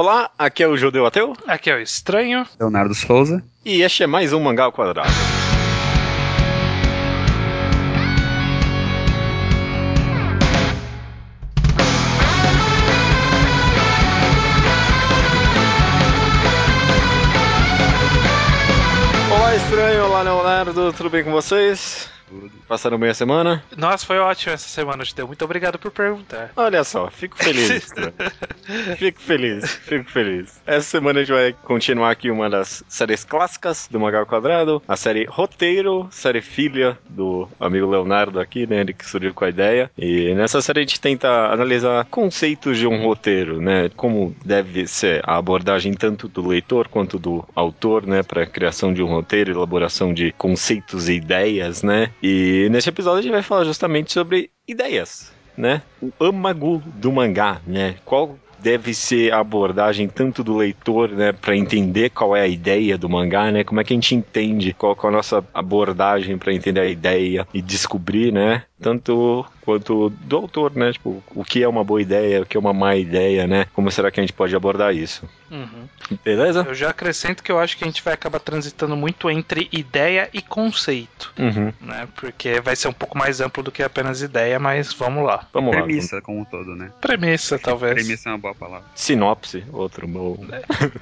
Olá, aqui é o Judeu Ateu. Aqui é o Estranho. Leonardo Souza. E este é mais um Mangá ao Quadrado. Olá, Estranho. Olá, Leonardo. Tudo bem com vocês? Tudo. Passaram bem a semana? Nossa, foi ótimo essa semana, Judeu. Muito obrigado por perguntar. Olha só, fico feliz. Fico feliz, fico feliz. Essa semana a gente vai continuar aqui uma das séries clássicas do Mangá ao Quadrado, a série Roteiro, série filha do amigo Leonardo aqui, né, ele que surgiu com a ideia. E nessa série a gente tenta analisar conceitos de um roteiro, né, como deve ser a abordagem tanto do leitor quanto do autor, né, para a criação de um roteiro, elaboração de conceitos e ideias, né. E nesse episódio a gente vai falar justamente sobre ideias, né? O âmago do mangá, né? Qual deve ser a abordagem tanto do leitor, né, para entender qual é a ideia do mangá, né? Como é que a gente entende qual, qual é a nossa abordagem para entender a ideia e descobrir, né? Tanto quanto do autor, né? Tipo, o que é uma boa ideia, o que é uma má ideia, né? Como será que a gente pode abordar isso? Uhum. Beleza? Eu já acrescento que eu acho que a gente vai acabar transitando muito entre ideia e conceito, Uhum. né? Porque vai ser um pouco mais amplo do que apenas ideia, mas vamos lá. Vamos lá. Premissa como um todo, né? Premissa, talvez. Premissa é uma boa palavra. Sinopse, outro bom.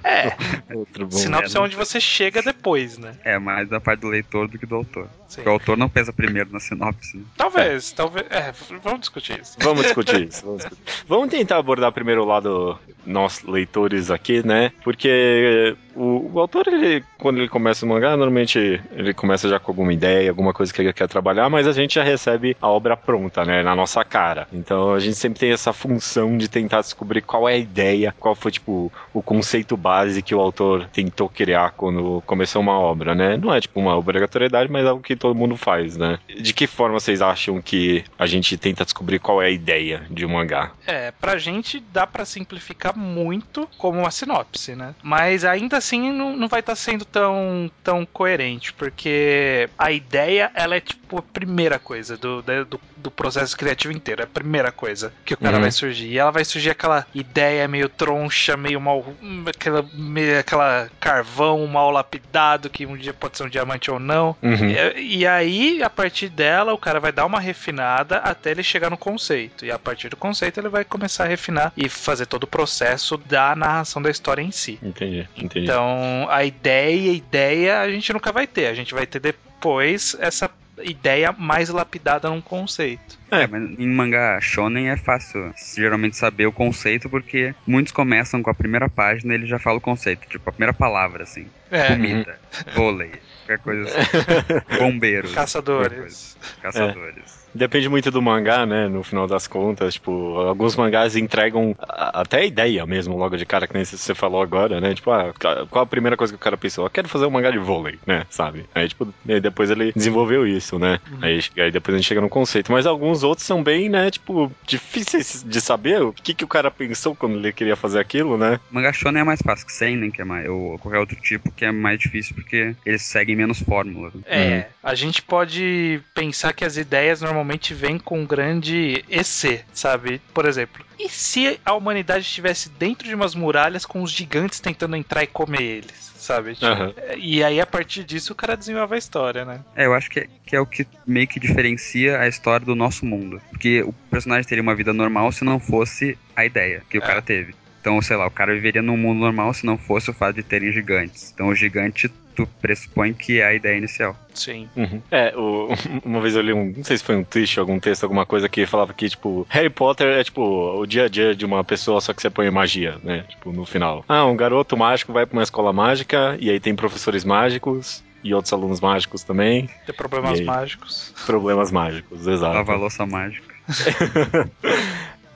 É, Outro bom. sinopse é onde você chega depois, né? É mais da parte do leitor do que do autor. Sim. Porque o autor não pensa primeiro na sinopse. Né? Talvez, talvez. É, vamos discutir isso. Vamos discutir isso. Vamos, discutir. Vamos tentar abordar primeiro o lado nós leitores aqui, né? Porque o, o autor, ele, quando ele começa o mangá, normalmente ele começa já com alguma ideia, alguma coisa que ele quer trabalhar, mas a gente já recebe a obra pronta, né? Na nossa cara. Então a gente sempre tem essa função de tentar descobrir qual é a ideia, qual foi, tipo, o conceito base que o autor tentou criar quando começou uma obra, né? Não é, tipo, uma obrigatoriedade, mas é algo que todo mundo faz, né? De que forma vocês acham que a gente tenta descobrir qual é a ideia de um mangá? É, pra gente dá pra simplificar muito como uma sinopse, né? Mas ainda assim não, não vai estar sendo tão, tão coerente, porque a ideia, ela é tipo a primeira coisa do, do, do processo criativo inteiro, é a primeira coisa que o cara Uhum. vai surgir. E ela vai surgir aquela ideia meio troncha, meio mal. aquela, meio, aquela carvão mal lapidado, que um dia pode ser um diamante ou não. Uhum. E, e aí, a partir dela, o cara vai dar uma refinada até ele chegar no conceito. E a partir do conceito, ele vai começar a refinar e fazer todo o processo da narração da história em si. Entendi, entendi. Então, a ideia, ideia, a gente nunca vai ter. A gente vai ter depois essa ideia mais lapidada num conceito. É. Mas em mangá shonen é fácil geralmente saber o conceito, porque muitos começam com a primeira página e ele já fala o conceito, tipo a primeira palavra, assim. É, Comida, vôlei, qualquer coisa assim. Bombeiros. caçadores. Caçadores. Depende muito do mangá, né? No final das contas, tipo, alguns mangás entregam a- até a ideia mesmo, logo de cara, que nem você falou agora, né? Tipo, ah, qual a primeira coisa que o cara pensou? Eu quero fazer um mangá de vôlei, né? Sabe? Aí, tipo, e depois ele desenvolveu isso, né? Aí, aí depois a gente chega no conceito. Mas alguns outros são bem, né? Tipo, difíceis de saber o que, que o cara pensou quando ele queria fazer aquilo, né? Mangá shonen é mais fácil que seinen, que é mais, ou qualquer outro tipo que é mais difícil porque eles seguem menos fórmulas. né? É, a gente pode pensar que as ideias normalmente vêm com um grande EC, sabe? Por exemplo, e se a humanidade estivesse dentro de umas muralhas com os gigantes tentando entrar e comer eles, sabe? Tipo, Aham. E aí, a partir disso, o cara desenvolve a história, né? É, eu acho que é, que é o que meio que diferencia a história do nosso mundo. Porque o personagem teria uma vida normal se não fosse a ideia que o É. cara teve. Então, sei lá, o cara viveria num mundo normal se não fosse o fato de terem gigantes. Então, o gigante, tu pressupõe que é a ideia inicial. Sim. Uhum. É, o- uma vez eu li um, não sei se foi um tweet, algum texto, alguma coisa que falava que, tipo, Harry Potter é, tipo, o dia a dia de uma pessoa, só que você põe magia, né? Tipo, no final. Ah, um garoto mágico vai pra uma escola mágica, e aí tem professores mágicos, e outros alunos mágicos também, Ter problemas aí? mágicos. problemas mágicos, exato. Lava a louça mágica.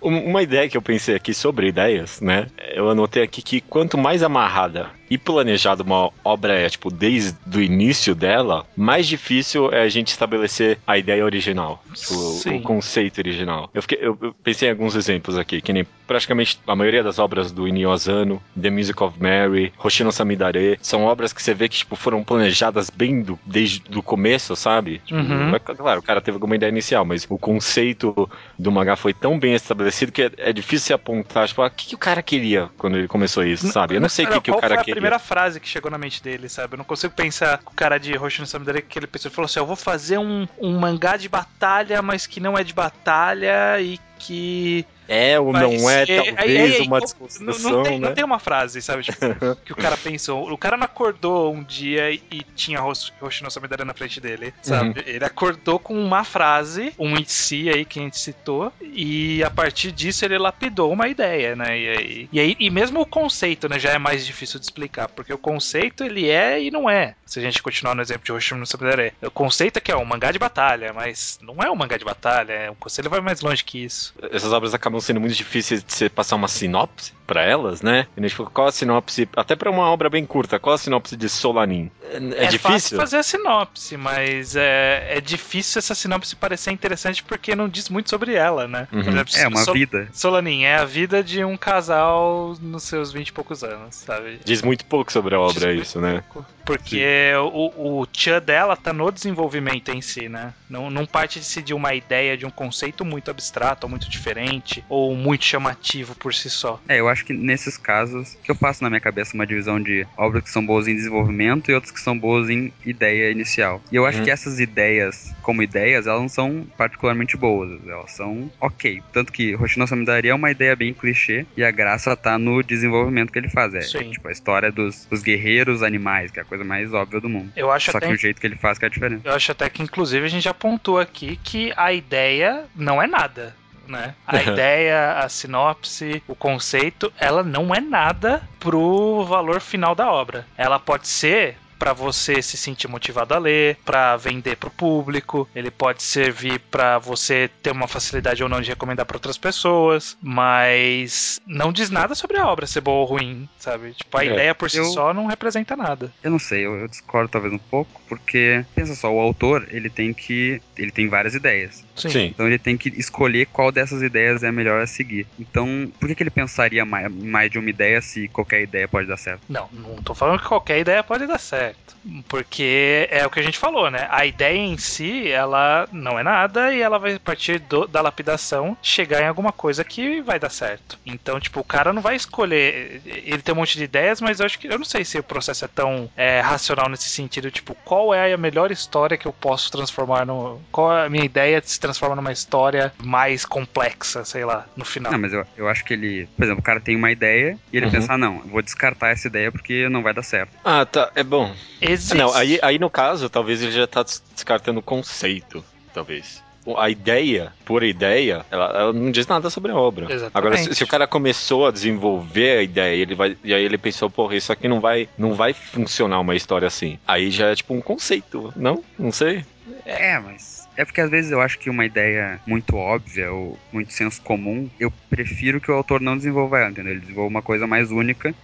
Um- Uma ideia que eu pensei aqui sobre ideias, né? Eu anotei aqui que quanto mais amarrada e planejado uma obra, é, tipo, desde o início dela, mais difícil é a gente estabelecer a ideia original, tipo, o conceito original. Eu, fiquei, eu, eu, pensei em alguns exemplos aqui, que nem praticamente a maioria das obras do Inio Asano, The Music of Mary, Hoshino Samidare, são obras que você vê que, tipo, foram planejadas bem do, desde o começo, sabe? Tipo, uhum. é, claro, o cara teve alguma ideia inicial, mas o conceito do mangá foi tão bem estabelecido que é, é difícil se apontar, tipo, ah, o que, que, o cara queria quando ele começou isso, sabe? Eu não sei o que, que o cara queria. Primeira frase que chegou na mente dele, sabe? Eu não consigo pensar o cara de Hoshino Samidare que ele pensou, ele falou assim, eu vou fazer um, um mangá de batalha, mas que não é de batalha e que é ou não é, talvez, aí, aí, uma desconstrução, não, tem, né? não tem uma frase, sabe, tipo, que o cara pensou. O cara não acordou um dia e tinha Hoshino Samidara na frente dele, sabe? Uhum. Ele acordou com uma frase, um em si aí que a gente citou, e a partir disso ele lapidou uma ideia, né? E aí, e, aí, e mesmo o conceito, né, já é mais difícil de explicar, porque o conceito ele é e não é. Se a gente continuar no exemplo de Hoshino Samidara, o conceito é que é um mangá de batalha, mas não é um mangá de batalha, é, o conceito vai mais longe que isso. Essas obras acabam sendo muito difíceis de você passar uma sinopse para elas, né? E a gente falou, qual a sinopse, até para uma obra bem curta, qual a sinopse de Solanin? É, é, é difícil? fácil fazer a sinopse, mas é, é difícil essa sinopse parecer interessante porque não diz muito sobre ela, né? Uhum. Exemplo, é uma Sol vida. Solanin é a vida de um casal nos seus vinte e poucos anos, sabe? Diz muito pouco sobre a obra, diz isso, né? Pouco. Porque o, o tchan dela tá no desenvolvimento em si, né? Não, não parte de se de uma ideia, de um conceito muito abstrato, ou muito diferente, ou muito chamativo por si só. É, eu acho que nesses casos, que eu faço na minha cabeça uma divisão de obras que são boas em desenvolvimento e outras que são boas em ideia inicial. E eu acho uhum. que essas ideias, como ideias, elas não são particularmente boas, elas são ok. Tanto que Hoshino Samidari é uma ideia bem clichê e a graça tá no desenvolvimento que ele faz. É, Sim. tipo a história dos, dos guerreiros animais, que é a coisa mais óbvia do mundo. Eu acho Só até que o jeito que ele faz que é diferente. Eu acho até que, inclusive, a gente já apontou aqui que a ideia não é nada. Né? A uhum. ideia, a sinopse, o conceito, ela não é nada pro valor final da obra. Ela pode ser para você se sentir motivado a ler, para vender para o público, ele pode servir para você ter uma facilidade ou não de recomendar para outras pessoas, mas não diz nada sobre a obra ser boa ou ruim, sabe? Tipo, a é, ideia por si eu, só não representa nada. Eu não sei, eu, eu, discordo talvez um pouco, porque pensa só, o autor, ele tem que ele tem várias ideias. Sim. Então ele tem que escolher qual dessas ideias é a melhor a seguir. Então, por que, que ele pensaria mais, mais de uma ideia se qualquer ideia pode dar certo? Não, não tô falando que qualquer ideia pode dar certo certo. Porque é o que a gente falou, né? A ideia em si, ela não é nada e ela vai partir do, da lapidação chegar em alguma coisa que vai dar certo. Então, tipo, o cara não vai escolher. Ele tem um monte de ideias, mas eu acho que. Eu não sei se o processo é tão é, racional nesse sentido. Tipo, qual é a melhor história que eu posso transformar no. Qual é a minha ideia de se transformar numa história mais complexa, sei lá, no final. Não, mas eu, eu acho que ele. Por exemplo, o cara tem uma ideia e ele uhum. pensa, ah, não, vou descartar essa ideia porque não vai dar certo. Ah, tá. É bom. Existe. Não, aí, aí no caso, talvez ele já tá descartando o conceito, talvez a ideia, por ideia, ela, ela, não diz nada sobre a obra. Exatamente. Agora, se, se, o cara começou a desenvolver a ideia ele vai, e aí ele pensou, porra, isso aqui não vai, não vai funcionar uma história assim. Aí já é tipo um conceito, não? Não sei. É, mas. É porque às vezes eu acho que uma ideia muito óbvia ou muito senso comum, eu prefiro que o autor não desenvolva ela, entendeu? Ele desenvolva uma coisa mais única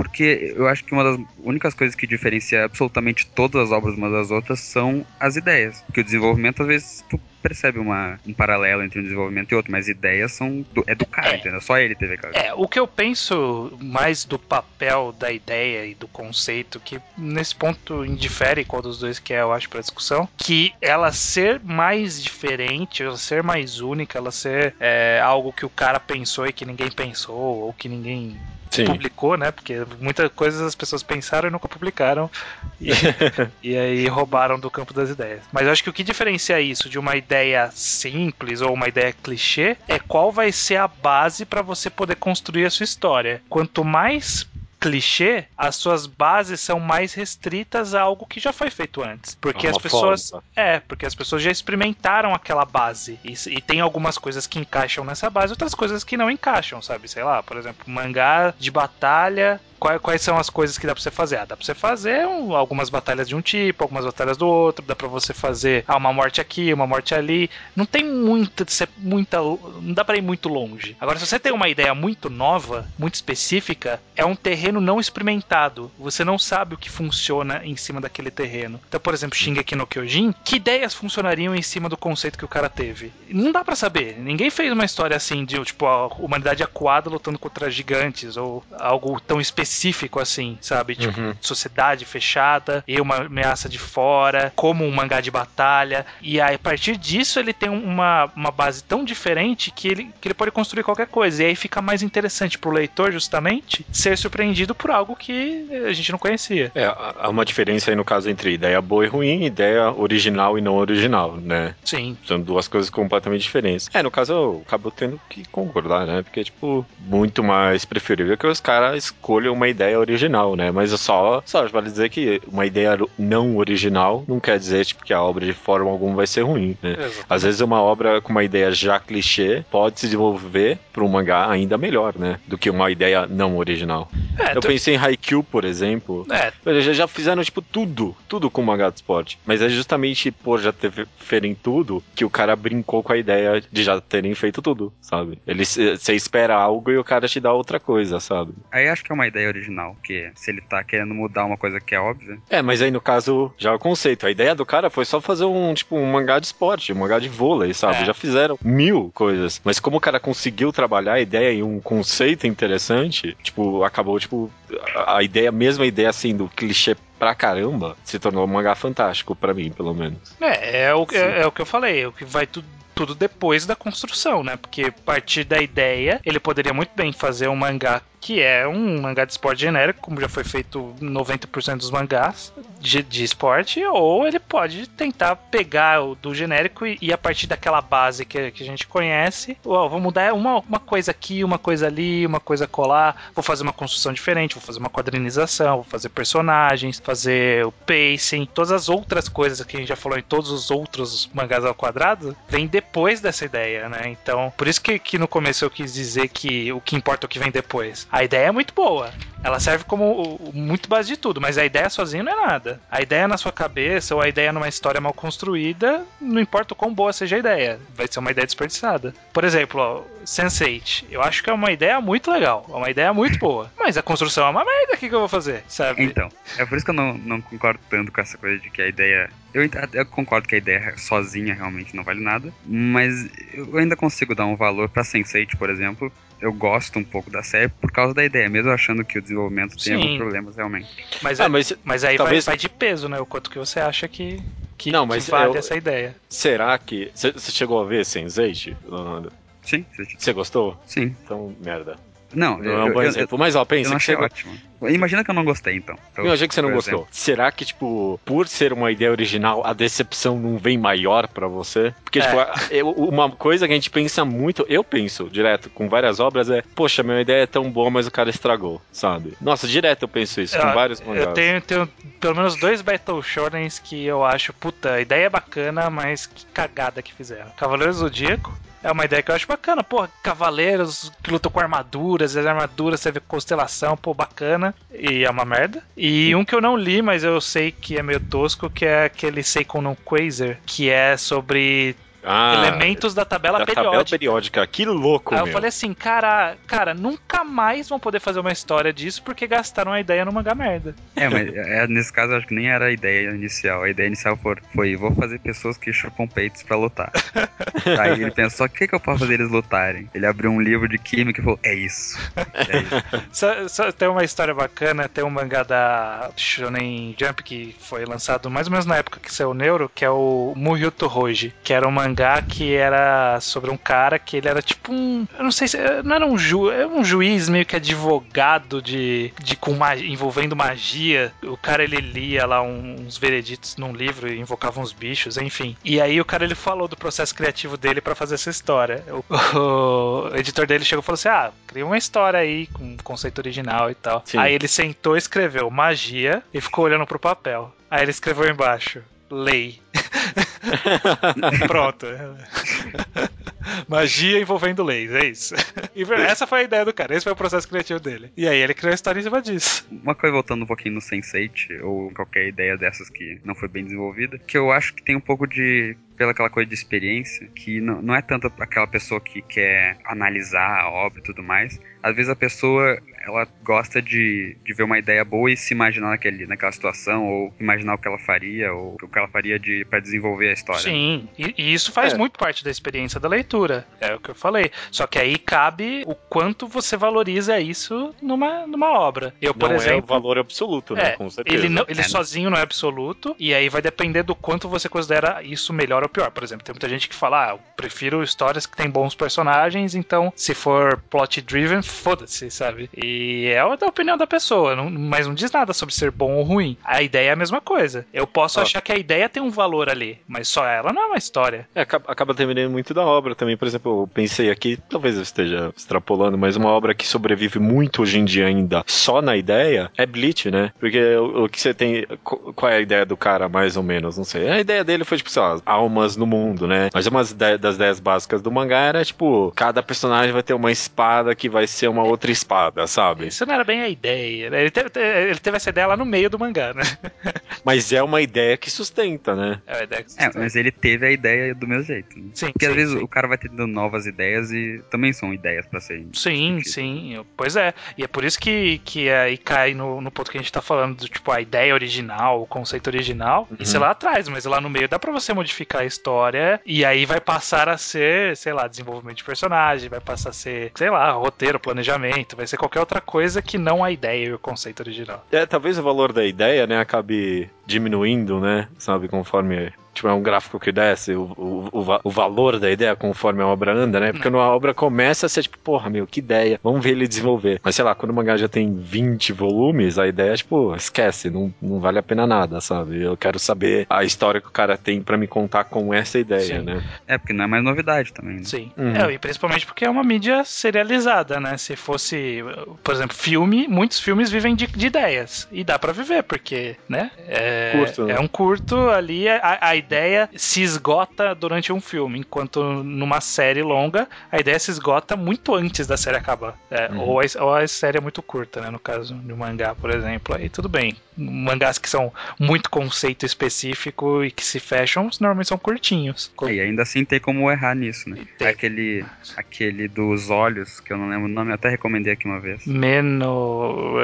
porque eu acho que uma das únicas coisas que diferencia absolutamente todas as obras umas das outras são as ideias. Porque o desenvolvimento, às vezes, tu percebe uma, um paralelo entre um desenvolvimento e outro, mas ideias são do, é do cara, é, entendeu? Só ele teve aquela. É, o que eu penso mais do papel da ideia e do conceito, que nesse ponto indifere qual dos dois que é, eu acho, pra discussão, que ela ser mais diferente, ela ser mais única, ela ser é, algo que o cara pensou e que ninguém pensou, ou que ninguém Sim. publicou, né? Porque muitas coisas as pessoas pensaram e nunca publicaram. E, e, aí roubaram do campo das ideias. Mas eu acho que o que diferencia isso de uma ideia simples ou uma ideia clichê é qual vai ser a base para você poder construir a sua história. Quanto mais clichê, as suas bases são mais restritas a algo que já foi feito antes. Porque as pessoas. Forma. É, porque as pessoas já experimentaram aquela base. E, e, tem algumas coisas que encaixam nessa base, outras coisas que não encaixam, sabe? Sei lá, por exemplo, mangá de batalha quais, quais são as coisas que dá pra você fazer? Ah, dá pra você fazer um, algumas batalhas de um tipo, algumas batalhas do outro, dá pra você fazer ah, uma morte aqui, uma morte ali. Não tem muita, muita. Não dá pra ir muito longe. Agora, se você tem uma ideia muito nova, muito específica, é um terreno não experimentado. Você não sabe o que funciona em cima daquele terreno. Então, por exemplo, Shingeki no Kyojin, que ideias funcionariam em cima do conceito que o cara teve? Não dá para saber. Ninguém fez uma história assim de, tipo, a humanidade acuada lutando contra gigantes ou algo tão específico assim, sabe? Tipo, uhum. sociedade fechada e uma ameaça de fora, como um mangá de batalha. E aí, a partir disso, ele tem uma, uma base tão diferente que ele, que ele pode construir qualquer coisa. E aí fica mais interessante pro leitor, justamente, ser surpreendido por algo que a gente não conhecia. É, há uma diferença aí no caso entre ideia boa e ruim, ideia original e não original, né? Sim. São duas coisas completamente diferentes. É, no caso eu acabo tendo que concordar, né? Porque, tipo, muito mais preferível que os caras escolham uma ideia original, né? Mas só, só vale dizer que uma ideia não original não quer dizer, tipo, que a obra de forma alguma vai ser ruim, né? Exatamente. Às vezes uma obra com uma ideia já clichê pode se desenvolver para um mangá ainda melhor, né? Do que uma ideia não original. É, eu tu... pensei em Haikyuu, por exemplo. É. Eles já fizeram, tipo, tudo, tudo com mangá de esporte. Mas é justamente por já terem tudo que o cara brincou com a ideia de já terem feito tudo, sabe? Ele, você espera algo e o cara te dá outra coisa, sabe? Aí acho que é uma ideia original, que se ele tá querendo mudar uma coisa que é óbvia. É, mas aí no caso, já é o conceito. A ideia do cara foi só fazer um, tipo, um mangá de esporte, um mangá de vôlei, sabe? É. Já fizeram mil coisas. Mas como o cara conseguiu trabalhar a ideia em um conceito interessante, tipo, acabou, tipo, a ideia, a mesma ideia assim do clichê pra caramba, se tornou um mangá fantástico para mim, pelo menos. É, é o, é, é, o que eu falei, é o que vai tudo tudo depois da construção, né? Porque a partir da ideia, ele poderia muito bem fazer um mangá que é um mangá de esporte genérico, como já foi feito 90% dos mangás de, de esporte, ou ele pode tentar pegar o do genérico e, e a partir daquela base que, que a gente conhece, vou mudar uma, uma coisa aqui, uma coisa ali, uma coisa colar, vou fazer uma construção diferente, vou fazer uma quadrinização, vou fazer personagens, fazer o pacing, todas as outras coisas que a gente já falou em todos os outros mangás ao quadrado, vem depois dessa ideia, né? Então, por isso que, que no começo eu quis dizer que o que importa é o que vem depois. A ideia é muito boa. Ela serve como muito base de tudo, mas a ideia sozinha não é nada. A ideia na sua cabeça ou a ideia numa história mal construída, não importa o quão boa seja a ideia, vai ser uma ideia desperdiçada. Por exemplo, Sense8. Eu acho que é uma ideia muito legal, é uma ideia muito boa, mas a construção é uma merda, o que, que eu vou fazer, sabe? Então, é por isso que eu não, não concordo tanto com essa coisa de que a ideia. Eu, eu concordo que a ideia sozinha realmente não vale nada, mas eu ainda consigo dar um valor pra Sense8, por exemplo, eu gosto um pouco da série por causa da ideia, mesmo achando que o desenvolvimento tem Sim. alguns problemas realmente. Mas, ah, mas, mas aí talvez... vai, vai, de peso, né? O quanto que você acha que, que, não, mas que vale eu... essa ideia. Será que. Você chegou a ver Sense8, Leonardo? Sim. Você gostou? Sim. Então, merda. Não, não é um bom eu, exemplo. Mas ó, pensa. Eu achei que ótimo. Imagina que eu não gostei, então. Eu, eu achei que você não gostou. Exemplo. Será que, tipo, por ser uma ideia original, a decepção não vem maior para você? Porque, tipo, é. tipo, uma coisa que a gente pensa muito, eu penso direto com várias obras é, poxa, minha ideia é tão boa, mas o cara estragou, sabe? Nossa, direto eu penso isso, com vários mangás. Eu tenho, tenho pelo menos dois Battle Shonens que eu acho, puta, a ideia é bacana, mas que cagada que fizeram. Cavaleiro Zodíaco é uma ideia que eu acho bacana. Pô, cavaleiros que lutam com armaduras, as armaduras você vê constelação, pô, bacana. E é uma merda. E um que eu não li, mas eu sei que é meio tosco, que é aquele Seikon no Quasar, que é sobre ah, elementos da tabela da periódica. Tabela periódica, que louco, Aí meu. eu falei assim, cara, cara, nunca mais vão poder fazer uma história disso porque gastaram a ideia no mangá merda. É, mas é, nesse caso acho que nem era a ideia inicial. A ideia inicial foi, foi vou fazer pessoas que chupam peitos pra lutar. Aí ele pensou, o que, que eu posso fazer eles lutarem? Ele abriu um livro de química e falou, é isso. É isso. só, só, tem uma história bacana, tem um mangá da Shonen Jump que foi lançado mais ou menos na época que saiu o Neuro, que é o Muhyuto Hoji, que era um mangá que era sobre um cara que ele era tipo um. Eu não sei se. Não era um, ju, era um juiz meio que advogado de. de com magia, envolvendo magia. O cara ele lia lá uns vereditos num livro e invocava uns bichos, enfim. E aí o cara ele falou do processo criativo dele para fazer essa história. O, o, editor dele chegou e falou assim: ah, cria uma história aí com conceito original e tal. Sim. Aí ele sentou, escreveu magia e ficou olhando pro papel. Aí ele escreveu embaixo: lei. Pronto. Magia envolvendo leis, é isso. E essa foi a ideia do cara, esse foi o processo criativo dele. E aí ele criou a história em cima disso. Uma coisa voltando um pouquinho no Sense8, ou qualquer ideia dessas que não foi bem desenvolvida, que eu acho que tem um pouco de pela aquela coisa de experiência, que não, não é tanto aquela pessoa que quer analisar a obra e tudo mais. Às vezes a pessoa ela gosta de, de ver uma ideia boa e se imaginar naquele, naquela situação, ou imaginar o que ela faria, ou o que ela faria de, para desenvolver a história. Sim, e, e isso faz é. muito parte da experiência da leitura, é o que eu falei. Só que aí cabe o quanto você valoriza isso numa, numa obra. Eu, por não exemplo. É o valor absoluto, né? É, Com certeza. Ele, não, ele é. sozinho não é absoluto, e aí vai depender do quanto você considera isso melhor ou pior. Por exemplo, tem muita gente que fala, ah, eu prefiro histórias que têm bons personagens, então se for plot driven, foda-se, sabe? E é a opinião da pessoa, não, mas não diz nada sobre ser bom ou ruim. A ideia é a mesma coisa. Eu posso ah. achar que a ideia tem um valor ali, mas só ela não é uma história. É, acaba, acaba terminando muito da obra também. Por exemplo, eu pensei aqui, talvez eu esteja extrapolando, mas uma obra que sobrevive muito hoje em dia ainda só na ideia é Bleach, né? Porque o, o que você tem. Qual é a ideia do cara, mais ou menos? Não sei. A ideia dele foi, tipo, sei lá, almas no mundo, né? Mas uma das ideias básicas do mangá era, tipo, cada personagem vai ter uma espada que vai ser uma outra espada, sabe? Isso não era bem a ideia. Né? Ele teve, ele teve essa ideia lá no meio do mangá, né? Mas é uma ideia que sustenta, né? É uma ideia que sustenta. É, mas ele teve a ideia do meu jeito. Né? Sim. Porque sim, às vezes sim. o cara vai tendo novas ideias e também são ideias para serem. Sim, sim. Pois é. E é por isso que, que aí cai no, no ponto que a gente tá falando do tipo a ideia original, o conceito original. Uhum. Isso é lá atrás, mas lá no meio dá pra você modificar a história e aí vai passar a ser, sei lá, desenvolvimento de personagem, vai passar a ser, sei lá, roteiro, planejamento, vai ser qualquer outra coisa que não a ideia e o conceito original. É, talvez o valor da ideia, né, acabe diminuindo, né, sabe, conforme tipo, é um gráfico que desce o, o, o, o, valor da ideia conforme a obra anda, né? Porque quando a obra começa a ser tipo, porra, meu, que ideia, vamos ver ele desenvolver. Mas sei lá, quando o mangá já tem 20 volumes, a ideia é tipo, esquece, não, não vale a pena nada, sabe? Eu quero saber a história que o cara tem para me contar com essa ideia, Sim. né? É, porque não é mais novidade também. Né? Sim. Uhum. É, e principalmente porque é uma mídia serializada, né? Se fosse, por exemplo, filme, muitos filmes vivem de, de ideias. E dá para viver, porque, né? É, curto, né? é um curto ali, a, a ideia ideia se esgota durante um filme, enquanto numa série longa a ideia se esgota muito antes da série acabar. É, uhum. ou, a, ou, a, série é muito curta, né? No caso de um mangá, por exemplo. Aí tudo bem. Mangás que são muito conceito específico e que se fecham, normalmente são curtinhos. E ainda assim tem como errar nisso, né? Tem. Aquele, aquele dos olhos, que eu não lembro o nome, até recomendei aqui uma vez. Meno.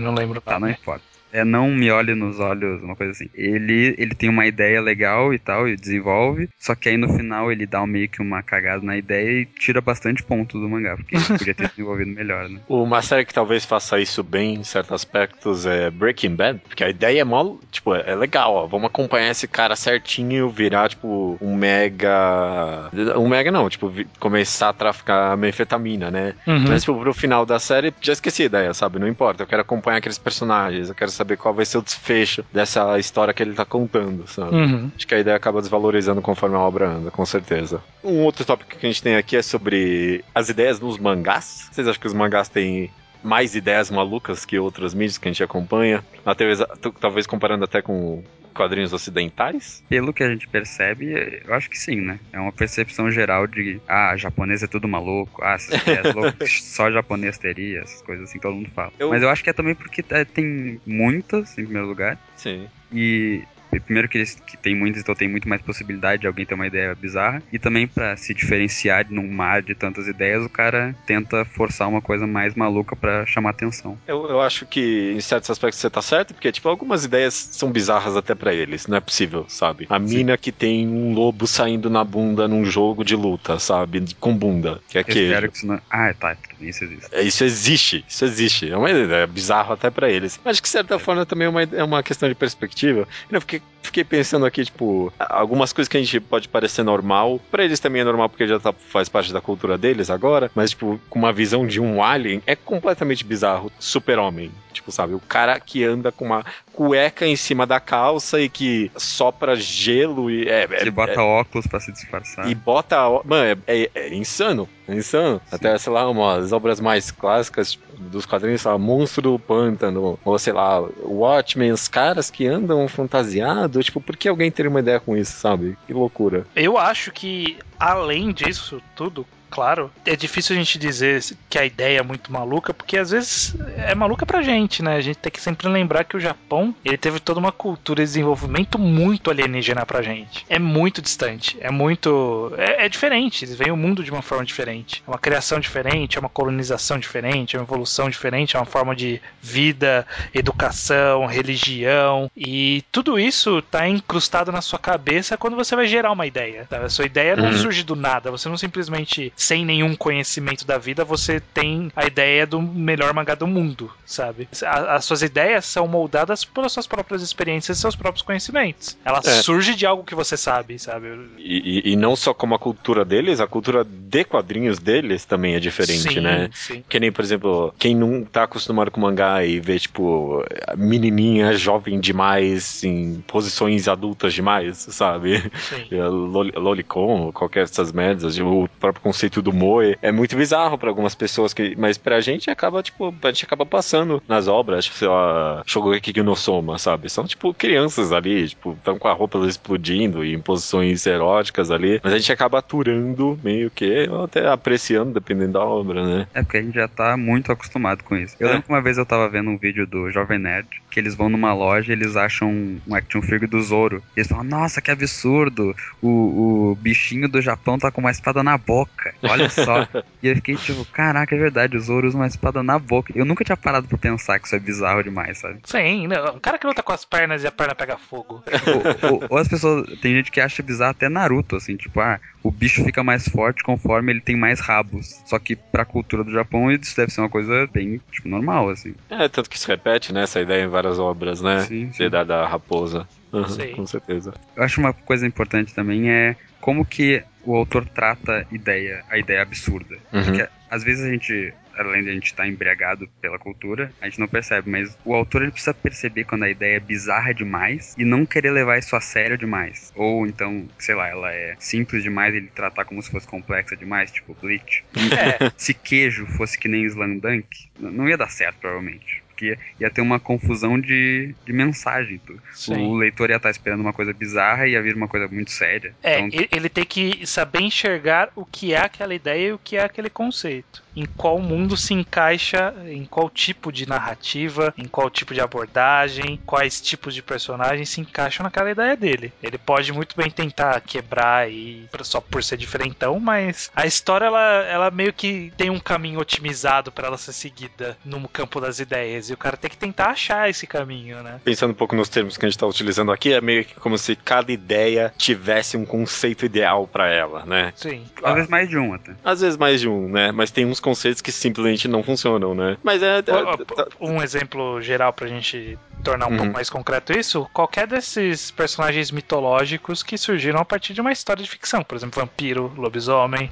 Não lembro. Tá, não importa é não me olhe nos olhos, uma coisa assim. Ele, ele tem uma ideia legal e tal, e desenvolve, só que aí no final ele dá meio que uma cagada na ideia e tira bastante pontos do mangá, porque ele podia ter desenvolvido melhor, né? Uma série que talvez faça isso bem em certos aspectos é Breaking Bad, porque a ideia é mó, tipo, é legal, ó, vamos acompanhar esse cara certinho, virar, tipo, um mega... Um mega não, tipo, começar a traficar metanfetamina, né? Uhum. Mas, tipo, pro final da série, já esqueci a ideia, sabe? Não importa, eu quero acompanhar aqueles personagens, eu quero saber saber qual vai ser o desfecho dessa história que ele tá contando, sabe? Uhum. Acho que a ideia acaba desvalorizando conforme a obra anda, com certeza. Um outro tópico que a gente tem aqui é sobre as ideias nos mangás. Vocês acham que os mangás têm mais ideias malucas que outras mídias que a gente acompanha? Talvez, talvez comparando até com quadrinhos ocidentais? Pelo que a gente percebe, eu acho que sim, né? É uma percepção geral de, ah, japonês é tudo maluco, ah, é louco, só japonês teria, essas coisas assim, todo mundo fala. Eu... Mas eu acho que é também porque é, tem muitas, em primeiro lugar. Sim. E primeiro que eles que tem muitos, então tem muito mais possibilidade de alguém ter uma ideia bizarra. E também para se diferenciar num mar de tantas ideias, o cara tenta forçar uma coisa mais maluca para chamar atenção. Eu, eu acho que em certos aspectos você tá certo, porque tipo, algumas ideias são bizarras até para eles, não é possível, sabe? A Sim. mina que tem um lobo saindo na bunda num jogo de luta, sabe? Com bunda, que é que isso não... Ah, tá, isso existe. É, isso existe, isso existe. É uma ideia bizarra até para eles. Mas que de certa é. forma também é uma, é uma questão de perspectiva. Eu fiquei like fiquei pensando aqui, tipo, algumas coisas que a gente pode parecer normal, para eles também é normal porque já tá, faz parte da cultura deles agora, mas, tipo, com uma visão de um alien, é completamente bizarro. Super-homem. Tipo, sabe, o cara que anda com uma cueca em cima da calça e que sopra gelo e. É, é, bota é, óculos para se disfarçar. E bota. Mano, é, é, é insano. Insano. Até, sei lá, umas obras mais clássicas dos quadrinhos, sei lá, Monstro do Pântano, ou sei lá, Watchmen, os caras que andam fantasiados, tipo, por que alguém teria uma ideia com isso, sabe? Que loucura. Eu acho que, além disso tudo, claro, é difícil a gente dizer que a ideia é muito maluca, porque às vezes é maluca pra gente, né? A gente tem que sempre lembrar que o Japão, ele teve toda uma cultura de desenvolvimento muito alienígena pra gente. É muito distante, é muito... É, é diferente, eles veem o mundo de uma forma diferente. É uma criação diferente, é uma colonização diferente, é uma evolução diferente, é uma forma de vida, educação, religião, e tudo isso tá incrustado na sua cabeça quando você vai gerar uma ideia. Tá? A sua ideia não uhum. surge do nada, você não simplesmente sem nenhum conhecimento da vida, você tem a ideia do melhor mangá do mundo, sabe? as suas ideias são moldadas pelas suas próprias experiências e seus próprios conhecimentos. Ela é. surge de algo que você sabe, sabe? E, e, e, não só como a cultura deles, a cultura de quadrinhos deles também é diferente, sim, né? Sim. Que nem, por exemplo, quem não tá acostumado com mangá e vê, tipo, menininha jovem demais em posições adultas demais, sabe? Sim. Lolicon, qualquer dessas merdas, o próprio conceito conceito do Moe é muito bizarro para algumas pessoas, que, mas pra gente acaba, tipo, a gente acaba passando nas obras, sei lá, Shogeki no Soma, sabe? São, tipo, crianças ali, tipo, estão com a roupa explodindo e em posições eróticas ali, mas a gente acaba aturando meio que, ou até apreciando, dependendo da obra, né? É, porque a gente já tá muito acostumado com isso. Eu é. lembro que uma vez eu tava vendo um vídeo do Jovem Nerd, que eles vão numa loja e eles acham um action figure do Zoro. E eles falam, nossa, que absurdo, o, o bichinho do Japão tá com uma espada na boca. Olha só. e eu fiquei tipo, caraca, é verdade, o Zoro usa uma espada na boca. Eu nunca tinha parado pra pensar que isso é bizarro demais, sabe? Sim, não, um cara que luta com as pernas e a perna pega fogo. ou, ou, ou, as pessoas. Tem gente que acha bizarro até Naruto, assim, tipo, ah, o bicho fica mais forte conforme ele tem mais rabos. Só que pra cultura do Japão isso deve ser uma coisa bem, tipo, normal, assim. É, tanto que se repete, né, essa ideia em várias obras, né? Sim, sim. Da, da raposa. Uhum, com certeza. Eu acho uma coisa importante também é como que o autor trata ideia, a ideia absurda. Uhum. Porque às vezes a gente, além de a gente estar tá embriagado pela cultura, a gente não percebe, mas o autor ele precisa perceber quando a ideia é bizarra demais e não querer levar isso a sério demais. Ou então, sei lá, ela é simples demais e ele tratar como se fosse complexa demais, tipo Bleach. É. se queijo fosse que nem Slam Dunk, não ia dar certo, provavelmente porque ia ter uma confusão de, de mensagem. O leitor ia estar esperando uma coisa bizarra e ia vir uma coisa muito séria. É, então... ele tem que saber enxergar o que é aquela ideia e o que é aquele conceito em qual mundo se encaixa, em qual tipo de narrativa, em qual tipo de abordagem, quais tipos de personagens se encaixam naquela ideia dele. Ele pode muito bem tentar quebrar e só por ser diferentão, mas a história ela, ela meio que tem um caminho otimizado para ela ser seguida no campo das ideias e o cara tem que tentar achar esse caminho, né? Pensando um pouco nos termos que a gente está utilizando aqui, é meio que como se cada ideia tivesse um conceito ideal para ela, né? Sim. Às vezes mais de um até. Às vezes mais de um, né? Mas tem uns conceitos que simplesmente não funcionam, né? Mas é. é um exemplo geral pra gente tornar um uhum. pouco mais concreto isso, qualquer desses personagens mitológicos que surgiram a partir de uma história de ficção, por exemplo, vampiro, lobisomem,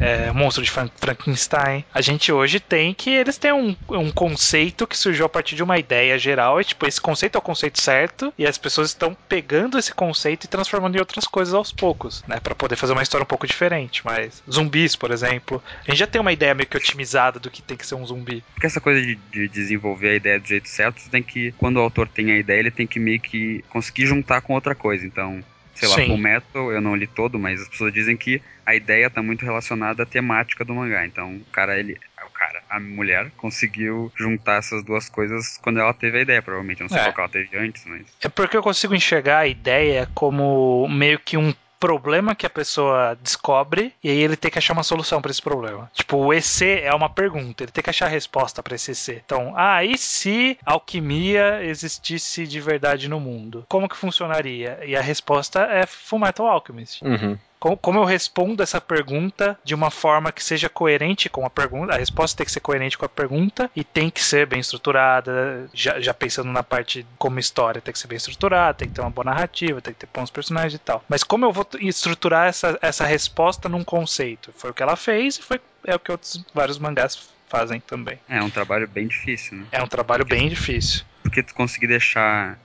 é, monstro de Frankenstein. A gente hoje tem que eles têm um, um conceito que surgiu a partir de uma ideia geral, e tipo, esse conceito é o conceito certo, e as pessoas estão pegando esse conceito e transformando em outras coisas aos poucos, né, para poder fazer uma história um pouco diferente. Mas zumbis, por exemplo, a gente já tem uma ideia meio que otimizada do que tem que ser um zumbi. Porque essa coisa de, de desenvolver a ideia do jeito certo, você tem que, quando o autor tem a ideia, ele tem que meio que conseguir juntar com outra coisa. Então, sei lá, Sim. Full Metal, eu não li todo, mas as pessoas dizem que a ideia tá muito relacionada à temática do mangá. Então, o cara, ele. O cara, a mulher conseguiu juntar essas duas coisas quando ela teve a ideia, provavelmente. Eu não sei é. qual ela teve antes, mas. É porque eu consigo enxergar a ideia como meio que um problema que a pessoa descobre e aí ele tem que achar uma solução para esse problema. Tipo, o EC é uma pergunta, ele tem que achar a resposta para esse EC. Então, ah, e se alquimia existisse de verdade no mundo? Como que funcionaria? E a resposta é Fullmetal Alchemist. Uhum. Como, eu respondo essa pergunta de uma forma que seja coerente com a pergunta? A resposta tem que ser coerente com a pergunta e tem que ser bem estruturada. Já, já pensando na parte como história, tem que ser bem estruturada, tem que ter uma boa narrativa, tem que ter bons personagens e tal. Mas como eu vou estruturar essa, essa resposta num conceito? Foi o que ela fez e foi é o que outros vários mangás fazem também. É um trabalho bem difícil, né? É um trabalho porque, bem difícil. Porque tu conseguir deixar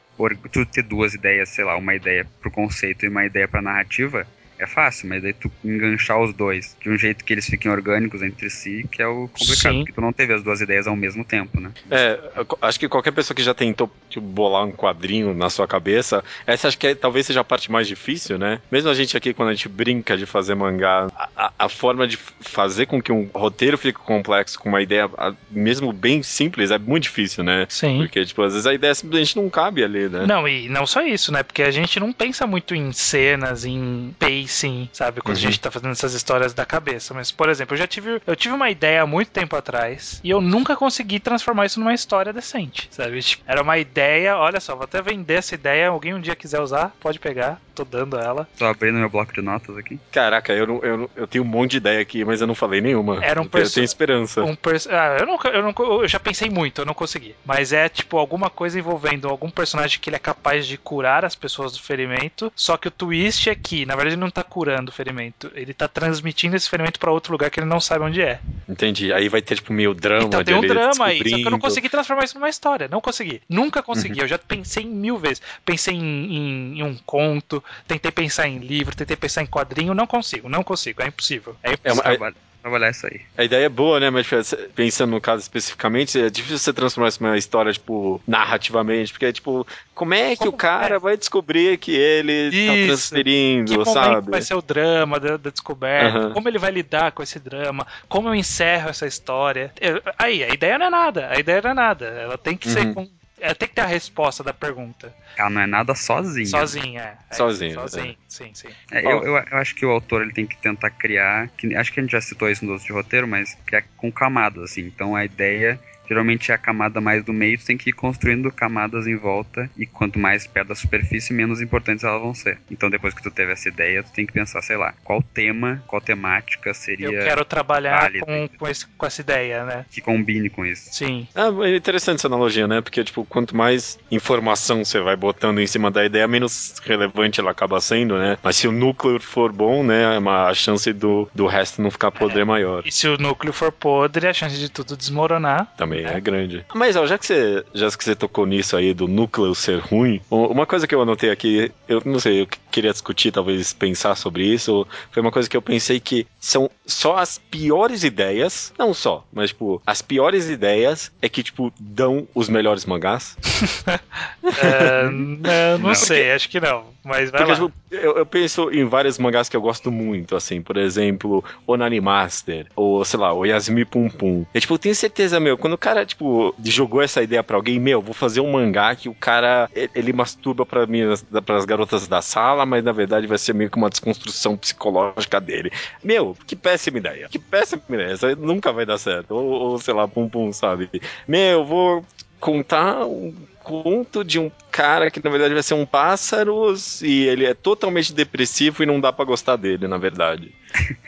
tu ter duas ideias, sei lá, uma ideia pro conceito e uma ideia pra narrativa, é fácil, mas daí tu enganchar os dois de um jeito que eles fiquem orgânicos entre si, que é o complicado, Sim. porque tu não teve as duas ideias ao mesmo tempo, né? É, acho que qualquer pessoa que já tentou tipo, bolar um quadrinho na sua cabeça, essa acho que é- talvez seja a parte mais difícil, né? Mesmo a gente aqui, quando a gente brinca de fazer mangá, a, a- forma de fazer com que um roteiro fique complexo com uma ideia, a- mesmo bem simples, é muito difícil, né? Sim. Porque, tipo, às vezes a ideia simplesmente não cabe ali, né? Não, e não só isso, né? Porque a gente não pensa muito em cenas, em pacing, sabe? Quando Uhum. a gente tá fazendo essas histórias da cabeça. Mas, por exemplo, eu já tive, eu tive uma ideia há muito tempo atrás e eu nunca consegui transformar isso numa história decente, sabe? Tipo, era uma ideia, olha só, vou até vender essa ideia, alguém um dia quiser usar, pode pegar, tô dando ela. Tô abrindo meu bloco de notas aqui. Caraca, eu, não, eu, não- eu tenho um monte de ideia aqui, mas eu não falei nenhuma. Era um eu, tenho- eu perso- tenho esperança. Um pers- ah, eu, não, eu, não, eu já pensei muito, eu não consegui. Mas é tipo alguma coisa envolvendo algum personagem que ele é capaz de curar as pessoas do ferimento. Só que o twist é que, na verdade, ele não tá curando o ferimento. Ele tá transmitindo esse ferimento pra outro lugar que ele não sabe onde é. Entendi. Aí vai ter, tipo, meio drama então tem um drama aí. Só que eu não consegui transformar isso numa história. Não consegui. Nunca consegui. Eu já pensei em mil vezes. Pensei em, em- em um conto, tentei pensar em livro, tentei pensar em quadrinho. Não consigo, não consigo. É impossível. É É impossível. uma- Trabalha- trabalhar isso aí. A ideia é boa, né? Mas pensando no caso especificamente, é difícil você transformar isso numa história, tipo, narrativamente. Porque, tipo, como é que Como- o cara é. vai descobrir que ele tá Isso. transferindo, Que momento sabe? vai ser o drama da, da descoberta? Como ele vai lidar com esse drama? Como eu encerro essa história? Eu- aí, a ideia não é nada. A ideia não é nada. Ela tem que ser. Uhum. com- ela tem que ter a resposta da pergunta. Ela não é nada sozinha. Sozinha. é. É, Sozinha, Sozinho, sim, sim. É, eu, eu, eu acho que o autor ele tem que tentar criar, que, acho que a gente já citou isso no outro de roteiro, mas criar com camadas, assim. Então a ideia geralmente é a camada mais do meio, tu tem que ir construindo camadas em volta, e quanto mais perto da superfície, menos importantes elas vão ser. Então depois que tu teve essa ideia, tu tem que pensar, sei lá, qual tema, qual temática seria Eu quero trabalhar válido. com, com, esse- com essa ideia, né? que combine com isso. Sim. Ah, é interessante essa analogia, né? Porque, tipo, quanto mais informação você vai botando em cima da ideia, menos relevante ela acaba sendo, né? Mas se o núcleo for bom, né? uma- A chance do, do resto não ficar podre é maior. E se o núcleo for podre, a chance de tudo desmoronar. Também é grande. Mas, ó, já que você, já que você tocou nisso aí do núcleo ser ruim, uma coisa que eu anotei aqui, eu não sei, eu queria discutir, talvez pensar sobre isso, foi uma coisa que eu pensei que são só as piores ideias, não só, mas, tipo, as piores ideias é que, tipo, dão os melhores mangás. É, não, não Não. sei, acho que não. Mas vai Porque, lá. tipo, eu, eu penso em vários mangás que eu gosto muito, assim, por exemplo, Onani Master, ou, sei lá, o Yasumi Pum Pum. Eu, tipo, eu tenho certeza, meu, quando o cara, tipo, jogou essa ideia pra alguém, meu, vou fazer um mangá que o cara, ele, ele masturba pra mim, pras garotas da sala, mas na verdade vai ser meio que uma desconstrução psicológica dele. Meu, que péssima ideia. Que péssima ideia. Isso aí nunca vai dar certo. Ou, ou, sei lá, Pum Pum, sabe? Meu, vou contar um conto de um cara que na verdade vai ser um pássaro e ele é totalmente depressivo e não dá pra gostar dele, na verdade.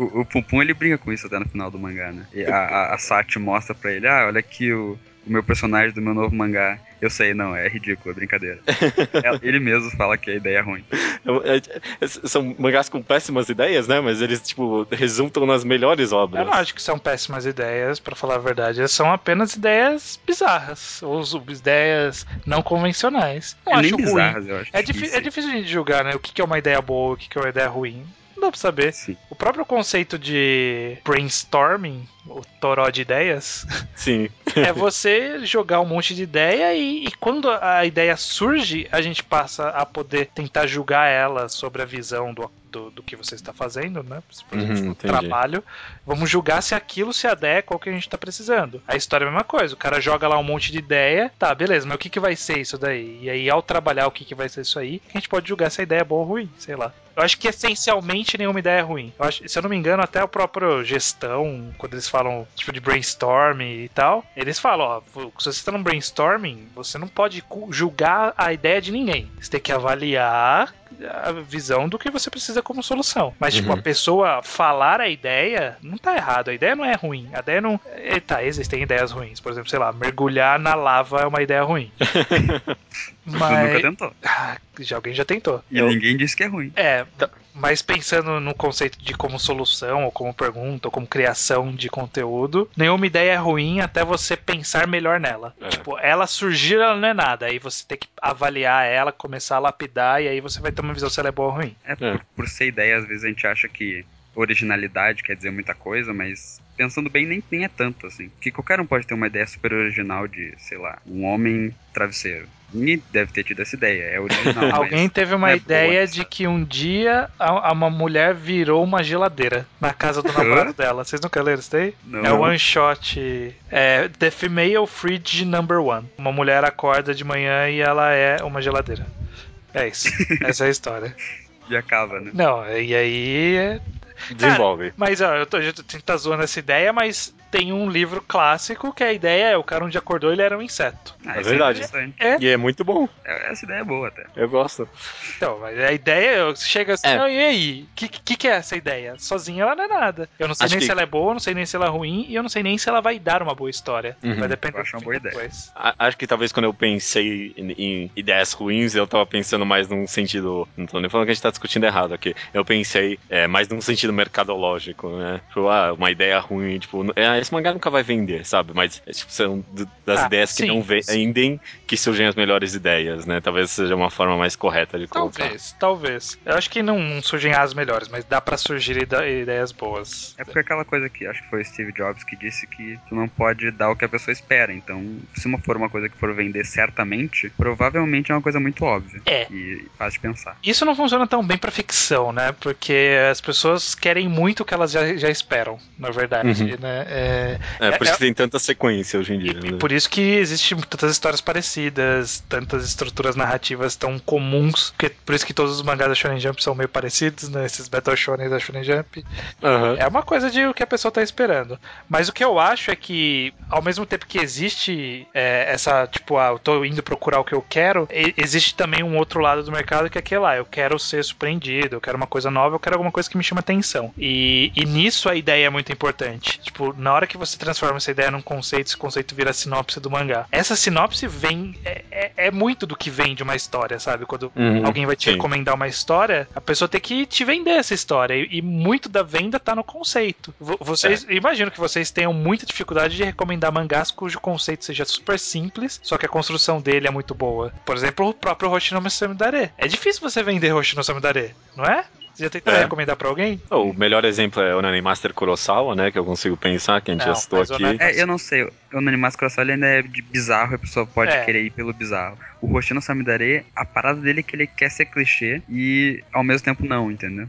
O, o Pum Pum ele brinca com isso até no final do mangá, né? E a, a, a Sati mostra pra ele, ah, olha aqui o, o meu personagem do meu novo mangá. Eu sei, não, é ridículo, é brincadeira. É, ele mesmo fala que a ideia é ruim. É- é- são mangás com péssimas ideias, né? Mas eles, tipo, resultam nas melhores obras. Eu não acho que são péssimas ideias, pra falar a verdade. São apenas ideias bizarras. Ou ideias não convencionais. Não É acho nem ruim. bizarras, eu acho. É, difí- é difícil a gente julgar, né? O que é uma ideia boa, o que é uma ideia ruim. Pra saber. Sim. O próprio conceito de brainstorming, o toró de ideias, Sim. é você jogar um monte de ideia e, e quando a ideia surge, a gente passa a poder tentar julgar ela sobre a visão do, do, do que você está fazendo, né? Por exemplo, Uhum, se for um entendi. trabalho. Vamos julgar se aquilo se adequa ao que a gente está precisando. A história é a mesma coisa. O cara joga lá um monte de ideia. Tá, beleza, mas o que, que vai ser isso daí? E aí, ao trabalhar o que, que vai ser isso aí, a gente pode julgar se a ideia é boa ou ruim, sei lá. Eu acho que essencialmente nenhuma ideia é ruim. Eu acho, se eu não me engano, até o próprio gestão, quando eles falam tipo de brainstorming e tal, eles falam, ó, se você está num brainstorming, você não pode julgar a ideia de ninguém. Você tem que avaliar a visão do que você precisa como solução. Mas, tipo, Uhum. a pessoa falar a ideia não tá errado. A ideia não é ruim. A ideia não. Tá, existem ideias ruins. Por exemplo, sei lá, mergulhar na lava é uma ideia ruim. Tu nunca Mas. tentou. Ah, já alguém já tentou. E Eu- ninguém disse que é ruim. É, Tá. Mas pensando no conceito de como solução, ou como pergunta, ou como criação de conteúdo, nenhuma ideia é ruim até você pensar melhor nela. É. Tipo, ela surgir, ela não é nada. Aí você tem que avaliar ela, começar a lapidar, e aí você vai ter uma visão se ela é boa ou ruim. É, por, por ser ideia, às vezes a gente acha que originalidade quer dizer muita coisa, mas pensando bem, nem, nem é tanto assim. Porque qualquer um pode ter uma ideia super original de, sei lá, um homem travesseiro. Ninguém deve ter tido essa ideia, é original. Alguém teve uma é ideia boa, de que um dia a- a- uma mulher virou uma geladeira na casa do namorado dela. Vocês nunca leram isso daí? Não. É one shot. É The Female Fridge Number One. Uma mulher acorda de manhã e ela é uma geladeira. É isso. Essa é a história. E acaba, né? Não, e aí. é- Desenvolve. Mas ó, eu tô, eu tô, tá zoando essa ideia, mas tem um livro clássico que a ideia é: o cara dia acordou ele era um inseto. Ah, É isso verdade. interessante. É, E é muito bom. É, Essa ideia é boa até. Eu gosto. Então, mas a ideia chega assim, É. "Não, e aí? O que, que, que é essa ideia? Sozinha ela não é nada. Eu não sei Acho nem que- se ela é boa, eu não sei nem se ela é ruim, e eu não sei nem se ela vai dar uma boa história. Uhum. Vai depender Eu acho uma boa ideia. depois. Acho que talvez quando eu pensei em, em ideias ruins, eu tava pensando mais num sentido. Não tô nem falando que a gente tá discutindo errado aqui. Eu pensei é, mais num sentido mercadológico, né? Tipo, ah, uma ideia ruim, tipo, é, esse mangá nunca vai vender, sabe? Mas é, tipo, são das Ah, ideias que sim, não vendem que surgem as melhores ideias, né? Talvez seja uma forma mais correta de colocar. Talvez, talvez. Eu acho que não, surgem as melhores, mas dá pra surgir ideias boas. É porque aquela coisa que acho que foi o Steve Jobs que disse que tu não pode dar o que a pessoa espera. Então, se uma for uma coisa que for vender certamente, provavelmente é uma coisa muito óbvia. É. E faz de pensar. Isso não funciona tão bem pra ficção, né? Porque as pessoas querem muito o que elas já, já esperam, na verdade, Uhum. né? É, É, por É- isso que tem tanta sequência hoje em dia. E né? por isso que existem tantas histórias parecidas, tantas estruturas narrativas tão comuns, que por isso que todos os mangás da Shonen Jump são meio parecidos, né? Esses Battle Shonen da Shonen Jump. Aham. É uma coisa de o que a pessoa tá esperando. Mas o que eu acho é que, ao mesmo tempo que existe é, essa, tipo, ah, eu tô indo procurar o que eu quero, existe também um outro lado do mercado que é aquele lá, eu quero ser surpreendido, eu quero uma coisa nova, eu quero alguma coisa que me chama atenção. E, e nisso a ideia é muito importante. Tipo, na hora que você transforma essa ideia num conceito, esse conceito vira a sinopse do mangá. Essa sinopse vem. É, é- é muito do que vem de uma história, sabe? Quando Uhum, alguém vai te sim. recomendar uma história, a pessoa tem que te vender essa história. E, e muito da venda tá no conceito. Vo- Vocês, É. imagino que vocês tenham muita dificuldade de recomendar mangás cujo conceito seja super simples, só que a construção dele é muito boa. Por exemplo, o próprio Hoshino Samidare. É difícil você vender Hoshino Samidare, não é? Você já tentou É. recomendar pra alguém? O melhor exemplo é o Master Kurosawa, né? Que eu consigo pensar, que a gente Não, já citou aqui. É, eu não sei. O Coração ele ainda é de bizarro a pessoa pode É. querer ir pelo bizarro. O Hoshino Samidare, a parada dele é que ele quer ser clichê e ao mesmo tempo não, entendeu?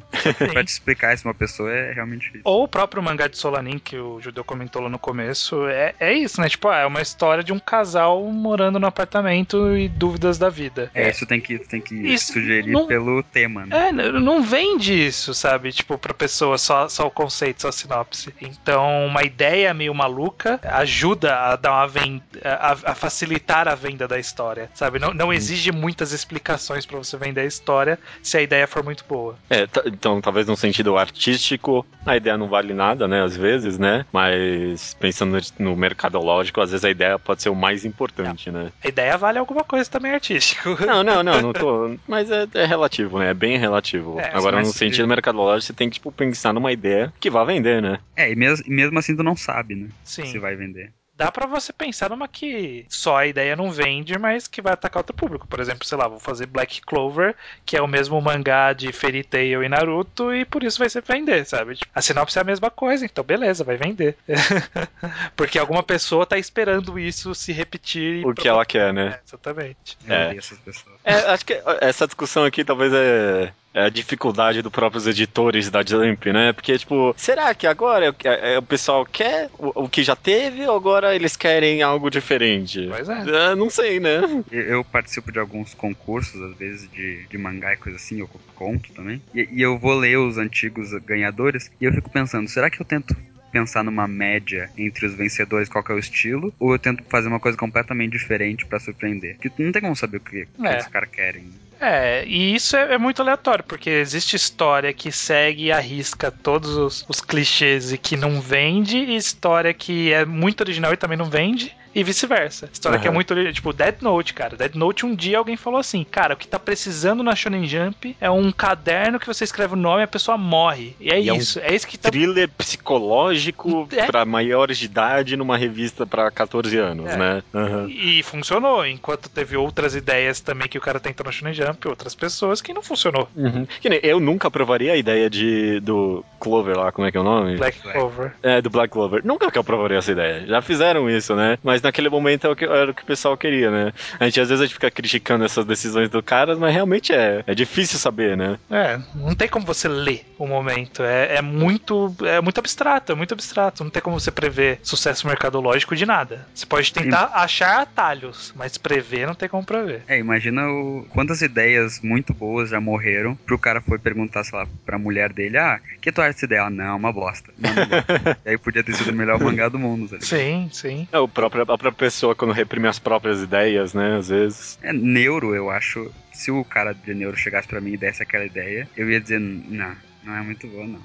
pra te explicar isso pra uma pessoa é realmente difícil. Ou o próprio mangá de Solanin, que o Judeu comentou lá no começo, é, é isso, né? Tipo, ah, é uma história de um casal morando no apartamento e dúvidas da vida. É, isso tem que, tem que Isso sugerir não- pelo tema, né? É, não vende isso, sabe? Tipo, pra pessoa, só, só o conceito, só a sinopse. Então, uma ideia meio maluca ajuda a dar uma venda, a, a facilitar a venda da história, sabe? Não, não exige muitas explicações pra você vender a história se a ideia for muito boa. É, t- então talvez no sentido artístico a ideia não vale nada, né? Às vezes, né? Mas pensando no mercadológico, às vezes a ideia pode ser o mais importante, né? A ideia vale alguma coisa também artístico. Não, não, não, não tô. Mas é, é relativo, né? É bem relativo. É, Agora, no se- sentido mercadológico, você tem que, tipo, pensar numa ideia que vá vender, né? É, e mesmo, e mesmo assim tu não sabe, né? Sim. Se vai vender. Dá pra você pensar numa que só a ideia não vende, mas que vai atacar outro público. Por exemplo, sei lá, vou fazer Black Clover, que é o mesmo mangá de Fairy Tail e Naruto, e por isso vai ser vender, sabe? Tipo, a sinopse é a mesma coisa, então beleza, vai vender. Porque alguma pessoa tá esperando isso se repetir. e O que ela quer, né? É, exatamente. É. É, acho que essa discussão aqui talvez é a dificuldade dos próprios editores da Jump, né? Porque, tipo, será que agora é, é, o pessoal quer o, o que já teve ou agora eles querem algo diferente? Pois é. É, não sei, né? Eu, eu participo de alguns concursos, às vezes, de, de mangá e coisa assim, eu conto também. E, e eu vou ler os antigos ganhadores e eu fico pensando, será que eu tento pensar numa média entre os vencedores, qual que é o estilo, ou eu tento fazer uma coisa completamente diferente pra surpreender? Porque tu não tem como saber o que, que É. os caras querem. É, e isso é, é muito aleatório, porque existe história que segue e arrisca todos os, os clichês e que não vende, e história que é muito original e também não vende, e vice-versa. História Uhum. que é muito. Tipo, Dead Note, cara. Dead Note, um dia alguém falou assim: Cara, o que tá precisando na Shonen Jump é um caderno que você escreve o nome e a pessoa morre. E é E é um isso. É isso que tá. Thriller psicológico É. pra maiores de idade numa revista pra 14 anos, É. né? Aham. E funcionou, enquanto teve outras ideias também que o cara tentou na Shonen Jump, outras pessoas que não funcionou. Uhum. Eu nunca aprovaria a ideia de do Clover lá, como é que é o nome? Black. Clover. É, do Black Clover. Nunca que eu aprovaria essa ideia. Já fizeram isso, né? Mas naquele momento era o que, era o, que o pessoal queria, né? A gente às vezes a gente fica criticando essas decisões do cara, mas realmente é. É difícil saber, né? É, não tem como você ler o momento. É, é muito é muito abstrato, é muito abstrato. Não tem como você prever sucesso mercadológico de nada. Você pode tentar achar atalhos, mas prever não tem como prever. É, imagina o, quantas ideias muito boas já morreram pro cara foi perguntar, sei lá, pra mulher dele, ah, que tu acha dessa ideia? Ah, não, é uma bosta. Não, não gosto. e aí podia ter sido o melhor mangá do mundo, tá ligado? Sim, sim. É o próprio, própria pessoa quando reprime as próprias ideias, né? Às vezes. É, neuro, eu acho. Se o cara de neuro chegasse pra mim e desse aquela ideia, eu ia dizer, não, não é muito boa, não.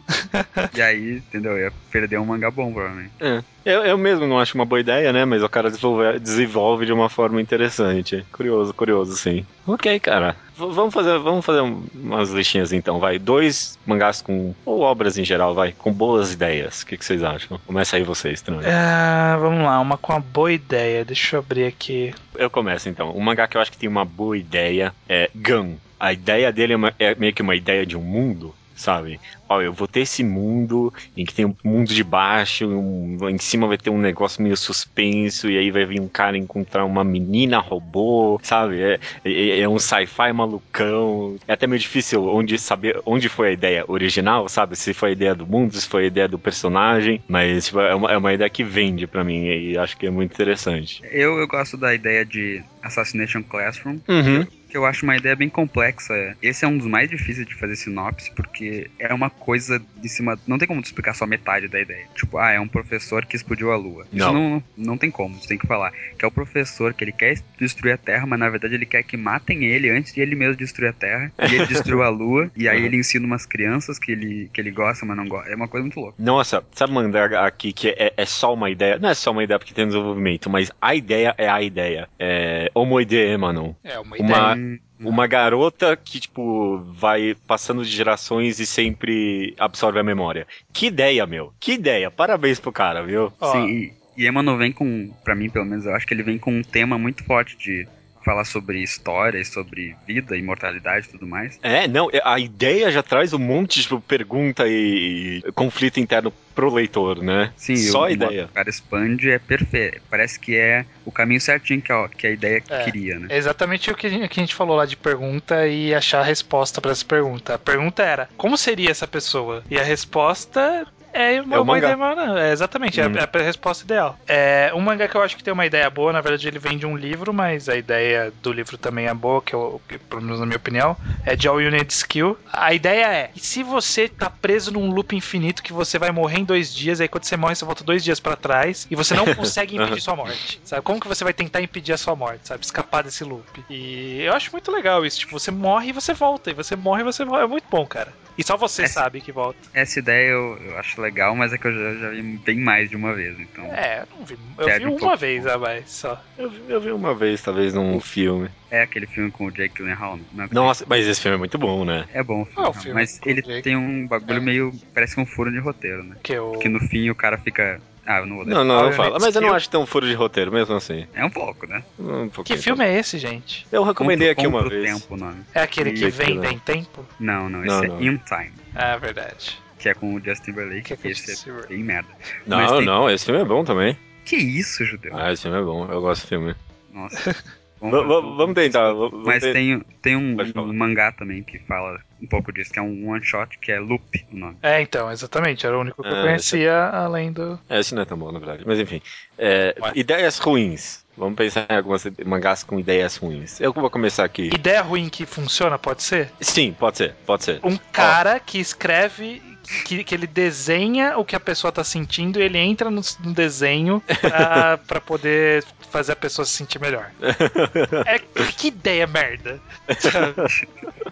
e aí, entendeu? Eu ia perder um mangá bom, provavelmente. É. Eu, eu mesmo não acho uma boa ideia, né? Mas o cara desenvolve, desenvolve de uma forma interessante. Curioso, curioso, sim. Ok, cara. V- vamos fazer, vamos fazer um- umas listinhas então, vai. Dois mangás com. ou obras em geral, vai, com boas ideias. O que, que vocês acham? Começa aí vocês, também. Ah, vamos lá, uma com uma boa ideia. Deixa eu abrir aqui. Eu começo então. Um mangá que eu acho que tem uma boa ideia é Gun. A ideia dele é, uma- é meio que uma ideia de um mundo, sabe? Ó, eu vou ter esse mundo em que tem um mundo de baixo, um- em cima vai ter um negócio meio suspenso, e aí vai vir um cara encontrar uma menina robô, sabe? É, é- é um sci-fi malucão. É até meio difícil onde saber onde foi a ideia original, sabe? Se foi a ideia do mundo, se foi a ideia do personagem, mas tipo, é, uma, é uma ideia que vende pra mim, e acho que é muito interessante. Eu, eu gosto da ideia de Assassination Classroom, Uhum. Que eu acho uma ideia bem complexa. Esse é um dos mais difíceis de fazer sinopse, porque é uma coisa de cima. Não tem como tu explicar só metade da ideia. Tipo, ah, é um professor que explodiu a lua. Isso Não. não, não tem como, tu tem que falar. Que é o professor que ele quer destruir a Terra, mas na verdade ele quer que matem ele antes de ele mesmo destruir a Terra. E ele destruiu a lua, e aí Uhum. ele ensina umas crianças que ele, que ele gosta, mas não gosta. É uma coisa muito louca. Nossa, sabe mandar aqui que é, é só uma ideia? Não é só uma ideia porque tem desenvolvimento, mas a ideia é a ideia. É Homo ideia, mano. É uma Uma- Hum, Uma garota que, tipo, vai passando de gerações e sempre absorve a memória. Que ideia, meu. Que ideia. Parabéns pro cara, viu? Sim, e, e Emmanuel vem com, pra mim pelo menos, eu acho que ele vem com um tema muito forte de falar sobre história, e sobre vida, imortalidade e tudo mais. É, não, a ideia já traz um monte de pergunta e, e conflito interno pro leitor, né? Sim, Só o, a ideia. O cara expande é perfeito. Parece que é o caminho certinho que a, que a ideia É. queria, né? É exatamente o que a gente que a gente falou lá de pergunta e achar a resposta pra essa pergunta. A pergunta era: como seria essa pessoa? E a resposta é uma É o boa mangá. ideia, mano. É, exatamente, é Hum. a- é a resposta ideal. É, um mangá que eu acho que tem uma ideia boa, na verdade ele vem de um livro, mas a ideia do livro também é boa, que eu, que, pelo menos na minha opinião, é de All Need Skill. A ideia é: e se você tá preso num loop infinito que você vai morrer em dois dias, aí quando você morre, você volta dois dias pra trás e você não consegue impedir sua morte? Sabe? Como que você vai tentar impedir a sua morte, sabe? Escapar desse loop. E eu acho muito legal isso. Tipo, você morre e você volta. E você morre e você volta. É muito bom, cara. E só você Essa- sabe que volta. Essa ideia eu, eu acho legal, mas é que eu já, já vi bem mais de uma vez, então. É, eu não vi. Eu vi um uma pouco. vez a mais só. Eu, vi- eu vi uma vez, talvez, num filme. É aquele filme com o Jake Gyllenhaal, não é? Nossa, mas esse filme é muito bom, né? É bom o filme, Ah, o filme mas ele Jake. tem um bagulho É. meio. Parece um furo de roteiro, né? Que eu. Que no fim o cara fica. Ah, eu não vou. Não, não, não fala. Mas eu não acho tão furo de roteiro, mesmo assim. É um pouco, né? Um Que pouquinho. filme é esse, gente? Eu recomendei aqui uma vez. tempo nome. É aquele que vem tem tempo? Não, não, esse Não, é não. In Time. Ah, verdade. Que é com o Justin Timberlake, Que é que, com o esse Justin é bem merda. Mas Não, tem- não, esse filme é bom também. Que isso, Judeu? Ah, esse filme é bom. Eu gosto do filme. Nossa. V- v- Vamos tentar. vamos Mas tem, tem um, um mangá também que fala um pouco disso, que é um one shot, que é Loop o nome. É, então, exatamente. Era o único que eu É, conhecia, além do. É, esse não é tão bom, na verdade. Mas enfim. É, ideias ruins. Vamos pensar em algumas mangás com ideias ruins. Eu vou começar aqui. Ideia ruim que funciona, pode ser? Sim, pode ser, pode ser. Um cara que escreve. Que, que ele desenha o que a pessoa tá sentindo e ele entra no, no desenho pra, pra poder fazer a pessoa se sentir melhor. É, que ideia merda.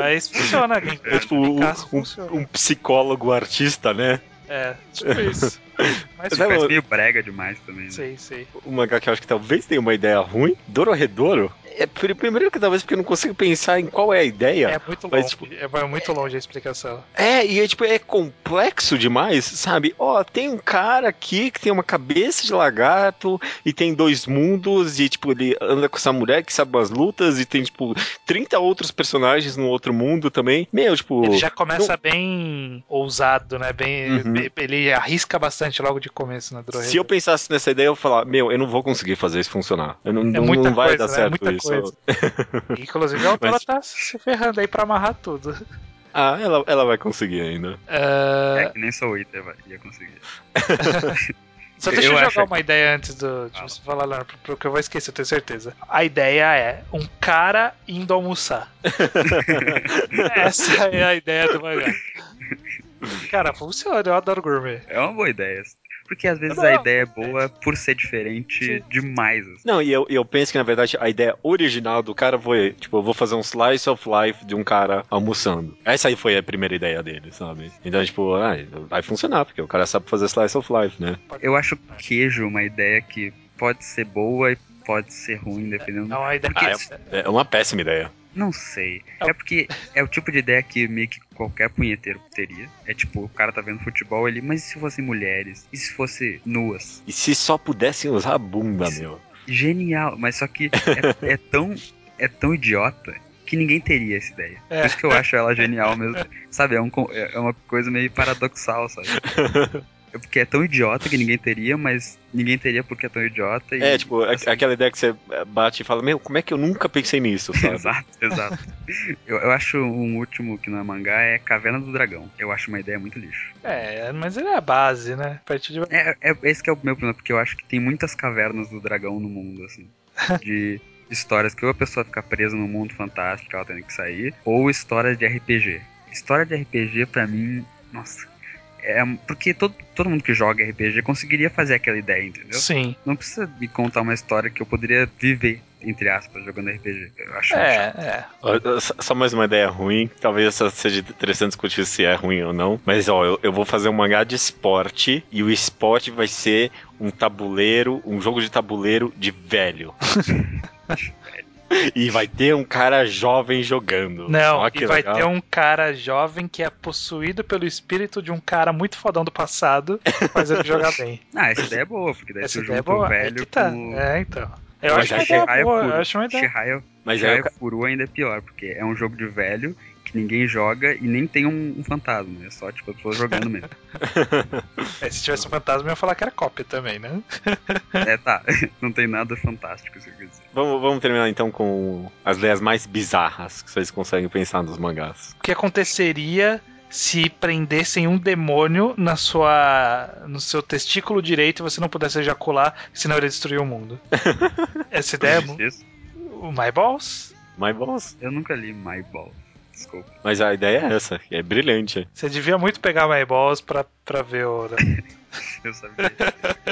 Mas funciona. Quem É tipo um, um- funciona. um psicólogo artista, né? É, tipo isso. Mas Sabe, Parece eu- meio brega demais também. Né? sei, sei. O mangá que eu acho que talvez tenha uma ideia ruim, Dororedoro, é pri- primeiro que talvez porque eu não consigo pensar em qual é a ideia. É muito Mas, longe. tipo- É vai muito longe a explicação. É, e é, tipo, é complexo demais, sabe? Ó, tem um cara aqui que tem uma cabeça de lagarto e tem dois mundos e, tipo, ele anda com essa mulher que sabe as lutas e tem, tipo, 30 outros personagens no outro mundo também. Meu, tipo... Ele já começa bem ousado, né? Bem, Uhum. ele arrisca bastante logo de começo na Droid. Se eu pensasse nessa ideia, eu ia falar, meu, eu não vou conseguir fazer isso funcionar. Eu não, não- muita não vai coisa, dar né? certo Muita isso. coisa. Inclusive a autora Mas- tá se ferrando aí pra amarrar tudo. Ah, ela, ela vai conseguir ainda. Ah, É que nem sou vai- ia conseguir. Só deixa eu, Eu jogar uma ideia antes do, de Fala. você falar, Leonardo, porque eu vou esquecer, eu tenho certeza. A ideia é um cara indo almoçar. Essa é a ideia do mangá. Cara, funciona, eu adoro gourmet. É uma boa ideia. Porque às vezes Não. a ideia é boa por ser diferente demais. assim. Não, e eu, eu penso que, na verdade, a ideia original do cara foi, tipo, eu vou fazer um slice of life de um cara almoçando. Essa aí foi a primeira ideia dele, sabe? Então, tipo, ah, vai funcionar, porque o cara sabe fazer slice of life, né? Eu acho queijo uma ideia que pode ser boa e pode ser ruim, dependendo. É uma ideia. Ah, É uma péssima ideia. Não sei. É porque é o tipo de ideia que meio que qualquer punheteiro teria. É tipo, o cara tá vendo futebol ali, mas e se fossem mulheres? E se fosse nuas? E se só pudessem usar a bunda, meu? Genial, mas só que é, é tão é tão idiota que ninguém teria essa ideia. É. Por isso que eu acho ela genial mesmo. Sabe, é, um é uma coisa meio paradoxal, sabe? É porque é tão idiota que ninguém teria, mas ninguém teria porque é tão idiota. E, É, tipo, assim, aquela ideia que você bate e fala, meu, como é que eu nunca pensei nisso, sabe? Exato, exato. eu, eu acho um último que não é mangá é Caverna do Dragão. Eu acho uma ideia muito lixo. É, mas ele é a base, né? A partir de. É, é esse que é o meu problema, porque eu acho que tem muitas cavernas do dragão no mundo, assim. De histórias que ou a pessoa fica presa num mundo fantástico, ela tendo que sair, ou histórias de RPG. História de RPG, pra mim, nossa. É, porque todo, todo mundo que joga RPG conseguiria fazer aquela ideia, entendeu? Sim. Não precisa me contar uma história que eu poderia viver, entre aspas, jogando RPG. Eu acho É, chato. é. Só mais uma ideia ruim, talvez essa seja interessante discutir se é ruim ou não, mas ó, eu, eu vou fazer um mangá de esporte e o esporte vai ser um tabuleiro, um jogo de tabuleiro de velho. e vai ter um cara jovem jogando. Não, que e vai legal. ter um cara jovem que é possuído pelo espírito de um cara muito fodão do passado, faz ele jogar bem. Ah, essa ideia é boa, porque daí Essa você ideia é boa. É velho que tá. com... É, então. Eu Mas acho ideia Shihaya boa, eu acho uma ideia. Shihaya, Mas Shihaya o ca- Furu ainda é pior, porque é um jogo de velho que ninguém joga e nem tem um, um fantasma. É só, tipo, a pessoa jogando mesmo. É, se tivesse um fantasma, eu ia falar que era cópia também, né? é, tá. Não tem nada fantástico, isso que eu dizer. Vamos, vamos terminar então com as ideias mais bizarras que vocês conseguem pensar nos mangás. O que aconteceria se prendessem um demônio na sua no seu testículo direito e você não pudesse ejacular, senão ele destruía o mundo? Essa ideia é o My Balls? My Balls. Eu nunca li My Ball. Desculpa. Mas a ideia é essa, é brilhante. Você devia muito pegar My Balls pra, pra ver o. Eu sabia.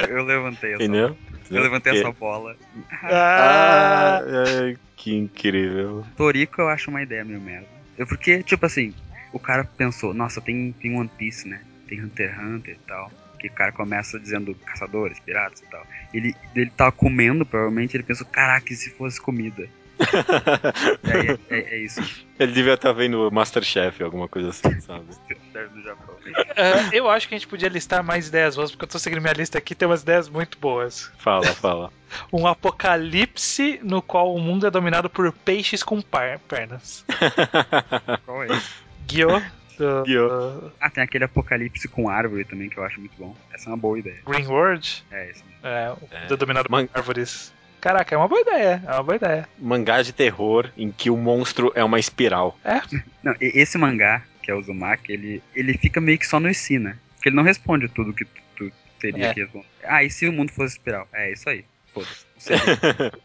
Eu, levantei essa Entendeu? Eu levantei Que- essa bola. Ah, ai, que incrível. Toriko eu acho uma ideia meio merda. Eu, porque, tipo assim, o cara pensou, nossa, tem, tem One Piece, né? Tem Hunter x Hunter e tal. Que o cara começa dizendo caçadores, piratas e tal. Ele, ele tava comendo, provavelmente, ele pensou, caraca, e se fosse comida? É, é, é isso. Ele devia estar vendo Masterchef, alguma coisa assim, sabe? Japão. Ah, eu acho que a gente podia listar mais ideias boas, porque eu tô seguindo minha lista aqui tem umas ideias muito boas. Fala, fala. Um apocalipse no qual o mundo é dominado por peixes com par- pernas. Qual é esse? Gyo, do, Ah, tem aquele apocalipse com árvore também, que eu acho muito bom. Essa é uma boa ideia. Green World, É, esse mesmo. é, o É. mundo é dominado Man- por árvores. Caraca, é uma boa ideia, é uma boa ideia. Mangá de terror em que o monstro é uma espiral. Não, e- esse mangá, que é o Uzumaki, ele, ele fica meio que só no IC, né? Porque ele não responde tudo que tu, tu teria É. que responder. Ah, e se o mundo fosse espiral? É, isso aí. Foda-se.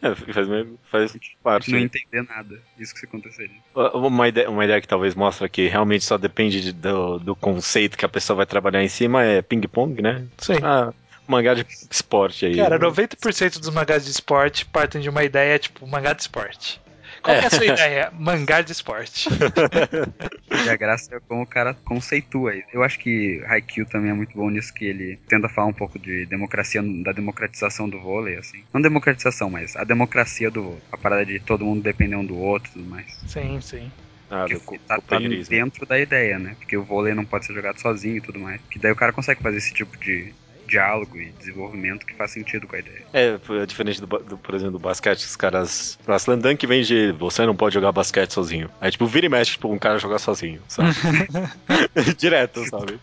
É, faz, faz parte. não entender nada. Isso que aconteceria. Uma ideia, uma ideia que talvez mostra que realmente só depende de- do, do conceito que a pessoa vai trabalhar em cima é ping-pong, né? Sim. Ah, mangá de esporte aí. Cara, 90% dos mangás de esporte partem de uma ideia tipo mangá de esporte. Qual que é a sua ideia? Mangá de esporte. E a graça é como o cara conceitua. Eu acho que Haikyuu também é muito bom nisso, que ele tenta falar um pouco de democracia, da democratização do vôlei, assim. Não democratização, mas a democracia do vôlei. A parada de todo mundo depender um do outro e tudo mais. Sim, sim. Ah, que do tá, tá dentro da ideia, né? Porque o vôlei não pode ser jogado sozinho e tudo mais. Que daí o cara consegue fazer esse tipo de diálogo e desenvolvimento que faz sentido com a ideia. É, é diferente do, do, por exemplo, do basquete, os caras. A Slam Dunk vem de você não pode jogar basquete sozinho. Aí, tipo, vira e mexe, tipo, um cara jogar sozinho, sabe? Direto, sabe?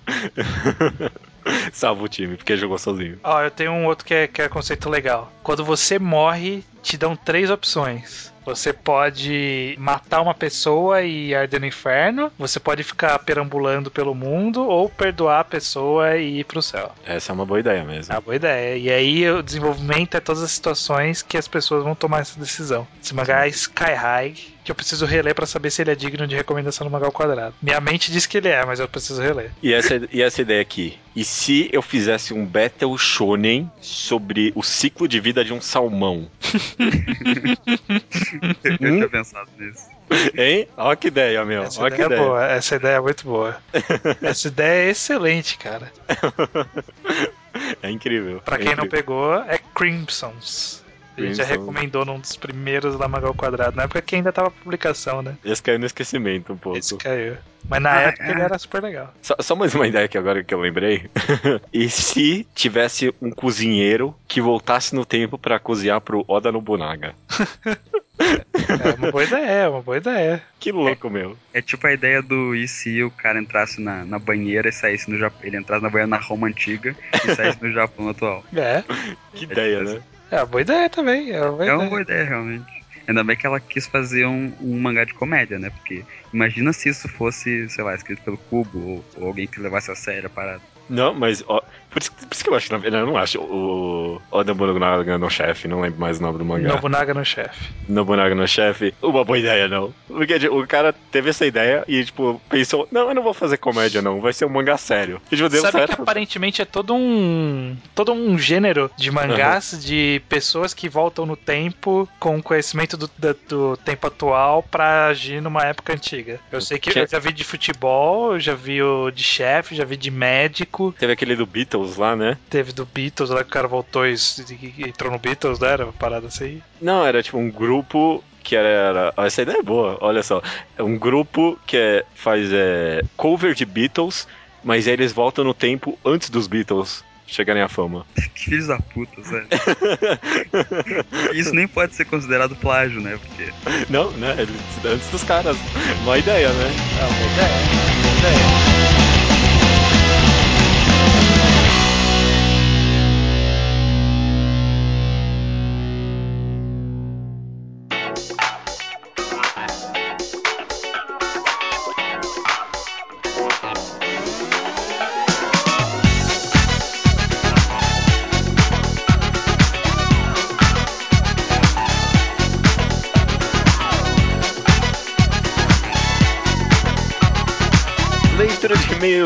Salva o time, porque jogou sozinho. Ó, eu tenho um outro que é, que é conceito legal. Quando você morre, te dão três opções. Você pode matar uma pessoa e arder no inferno, você pode ficar perambulando pelo mundo, ou perdoar a pessoa e ir pro céu. Essa é uma boa ideia mesmo. É uma boa ideia. E aí o desenvolvimento é todas as situações que as pessoas vão tomar essa decisão. É Sky High, que eu preciso reler pra saber se ele é digno de recomendação no mangá ao quadrado. Minha mente diz que ele é, mas eu preciso reler. E essa, e essa ideia aqui? E se eu fizesse um Battle Shonen sobre o ciclo de vida de um salmão? Eu tinha pensado nisso. Hein? Olha que ideia, meu. Essa Olha que ideia é ideia. boa, essa ideia é muito boa. essa ideia é excelente, cara. É incrível. Pra é quem não incrível. pegou, é Crimsons. A gente já recomendou num dos primeiros da Mangá ao Quadrado, na época que ainda tava publicação, né? Esse caiu no esquecimento um pouco. Esse caiu. Mas na Ah, época é. ele era super legal. Só, só mais uma ideia que agora que eu lembrei. e se tivesse um cozinheiro que voltasse no tempo pra cozinhar pro Oda Nobunaga? É uma boa ideia, é uma boa ideia. Que louco, meu. É tipo a ideia do e se o cara entrasse na, na banheira e saísse no Japão. Ele entrasse na banheira na Roma antiga e saísse no Japão atual. É, Que ideia, né? É uma boa ideia também. É uma boa É ideia. uma boa ideia, realmente. Ainda bem que ela quis fazer um, um mangá de comédia, né? Porque imagina se isso fosse, sei lá, escrito pelo Cubo ou, ou alguém que levasse a sério a parada. Não, mas ó, por, isso, por isso que eu acho, verdade, eu não acho o Oda Nobunaga no chefe, não lembro mais o nome do mangá. Nobunaga no chefe. Nobunaga no chefe, uma boa ideia, não. Porque tipo, o cara teve essa ideia e, tipo, pensou, não, eu não vou fazer comédia, não, vai ser um mangá sério. E, tipo, deu Sabe certo. que aparentemente é todo um todo um gênero de mangás de pessoas que voltam no tempo com conhecimento do, da- do tempo atual pra agir numa época antiga. Eu sei que Que- eu já vi de futebol, eu já vi o de chefe, já vi de médico, Teve aquele do Beatles lá, né? teve do Beatles, lá que o cara voltou e, entrou no Beatles, né? Era uma parada assim. Não, era tipo um grupo que era. era- essa ideia é boa, olha só. É um grupo que é, faz é, cover de Beatles, mas aí eles voltam no tempo antes dos Beatles chegarem à fama. Que filhos da puta, sério. Isso nem pode ser considerado plágio, né? Porque Não, né? Antes dos caras. Uma ideia, né? É uma boa ideia, uma ideia.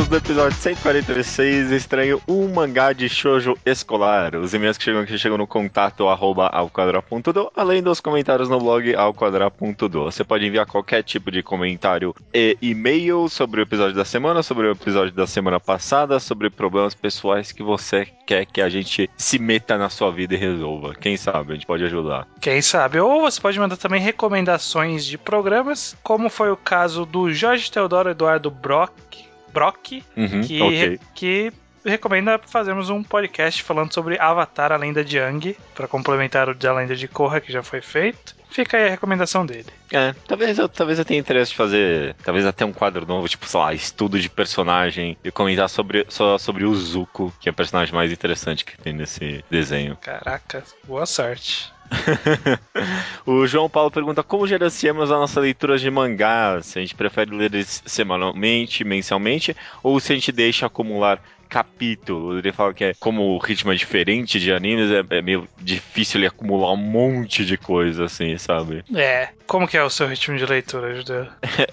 Do episódio 146, estranho um mangá de shoujo escolar. Os e-mails que chegam aqui chegam no contato arroba alquadra.do, além dos comentários no blog alquadra.do. Você pode enviar qualquer tipo de comentário e e-mail sobre o episódio da semana, sobre o episódio da semana passada, sobre problemas pessoais que você quer que a gente se meta na sua vida e resolva. Quem sabe, a gente pode ajudar. Quem sabe? Ou você pode mandar também recomendações de programas, como foi o caso do Jorge Teodoro Eduardo Brock, Brock Uhum, que, ok. que recomenda fazermos um podcast falando sobre Avatar, a lenda de Aang, para complementar o da lenda de Korra, que já foi feito. Fica aí a recomendação dele. É, talvez eu, talvez eu tenha interesse de fazer, talvez até um quadro novo, tipo, sei lá, estudo de personagem e comentar sobre, só sobre o Zuko, que é o personagem mais interessante que tem nesse desenho. Caraca, boa sorte. o João Paulo pergunta como gerenciamos a nossa leitura de mangá, se a gente prefere ler semanalmente, mensalmente, ou se a gente deixa acumular capítulos. Ele fala que é como o ritmo é diferente de animes, é, é meio difícil ele acumular um monte de coisa, assim, sabe? É, como que é o seu ritmo de leitura, Judeu?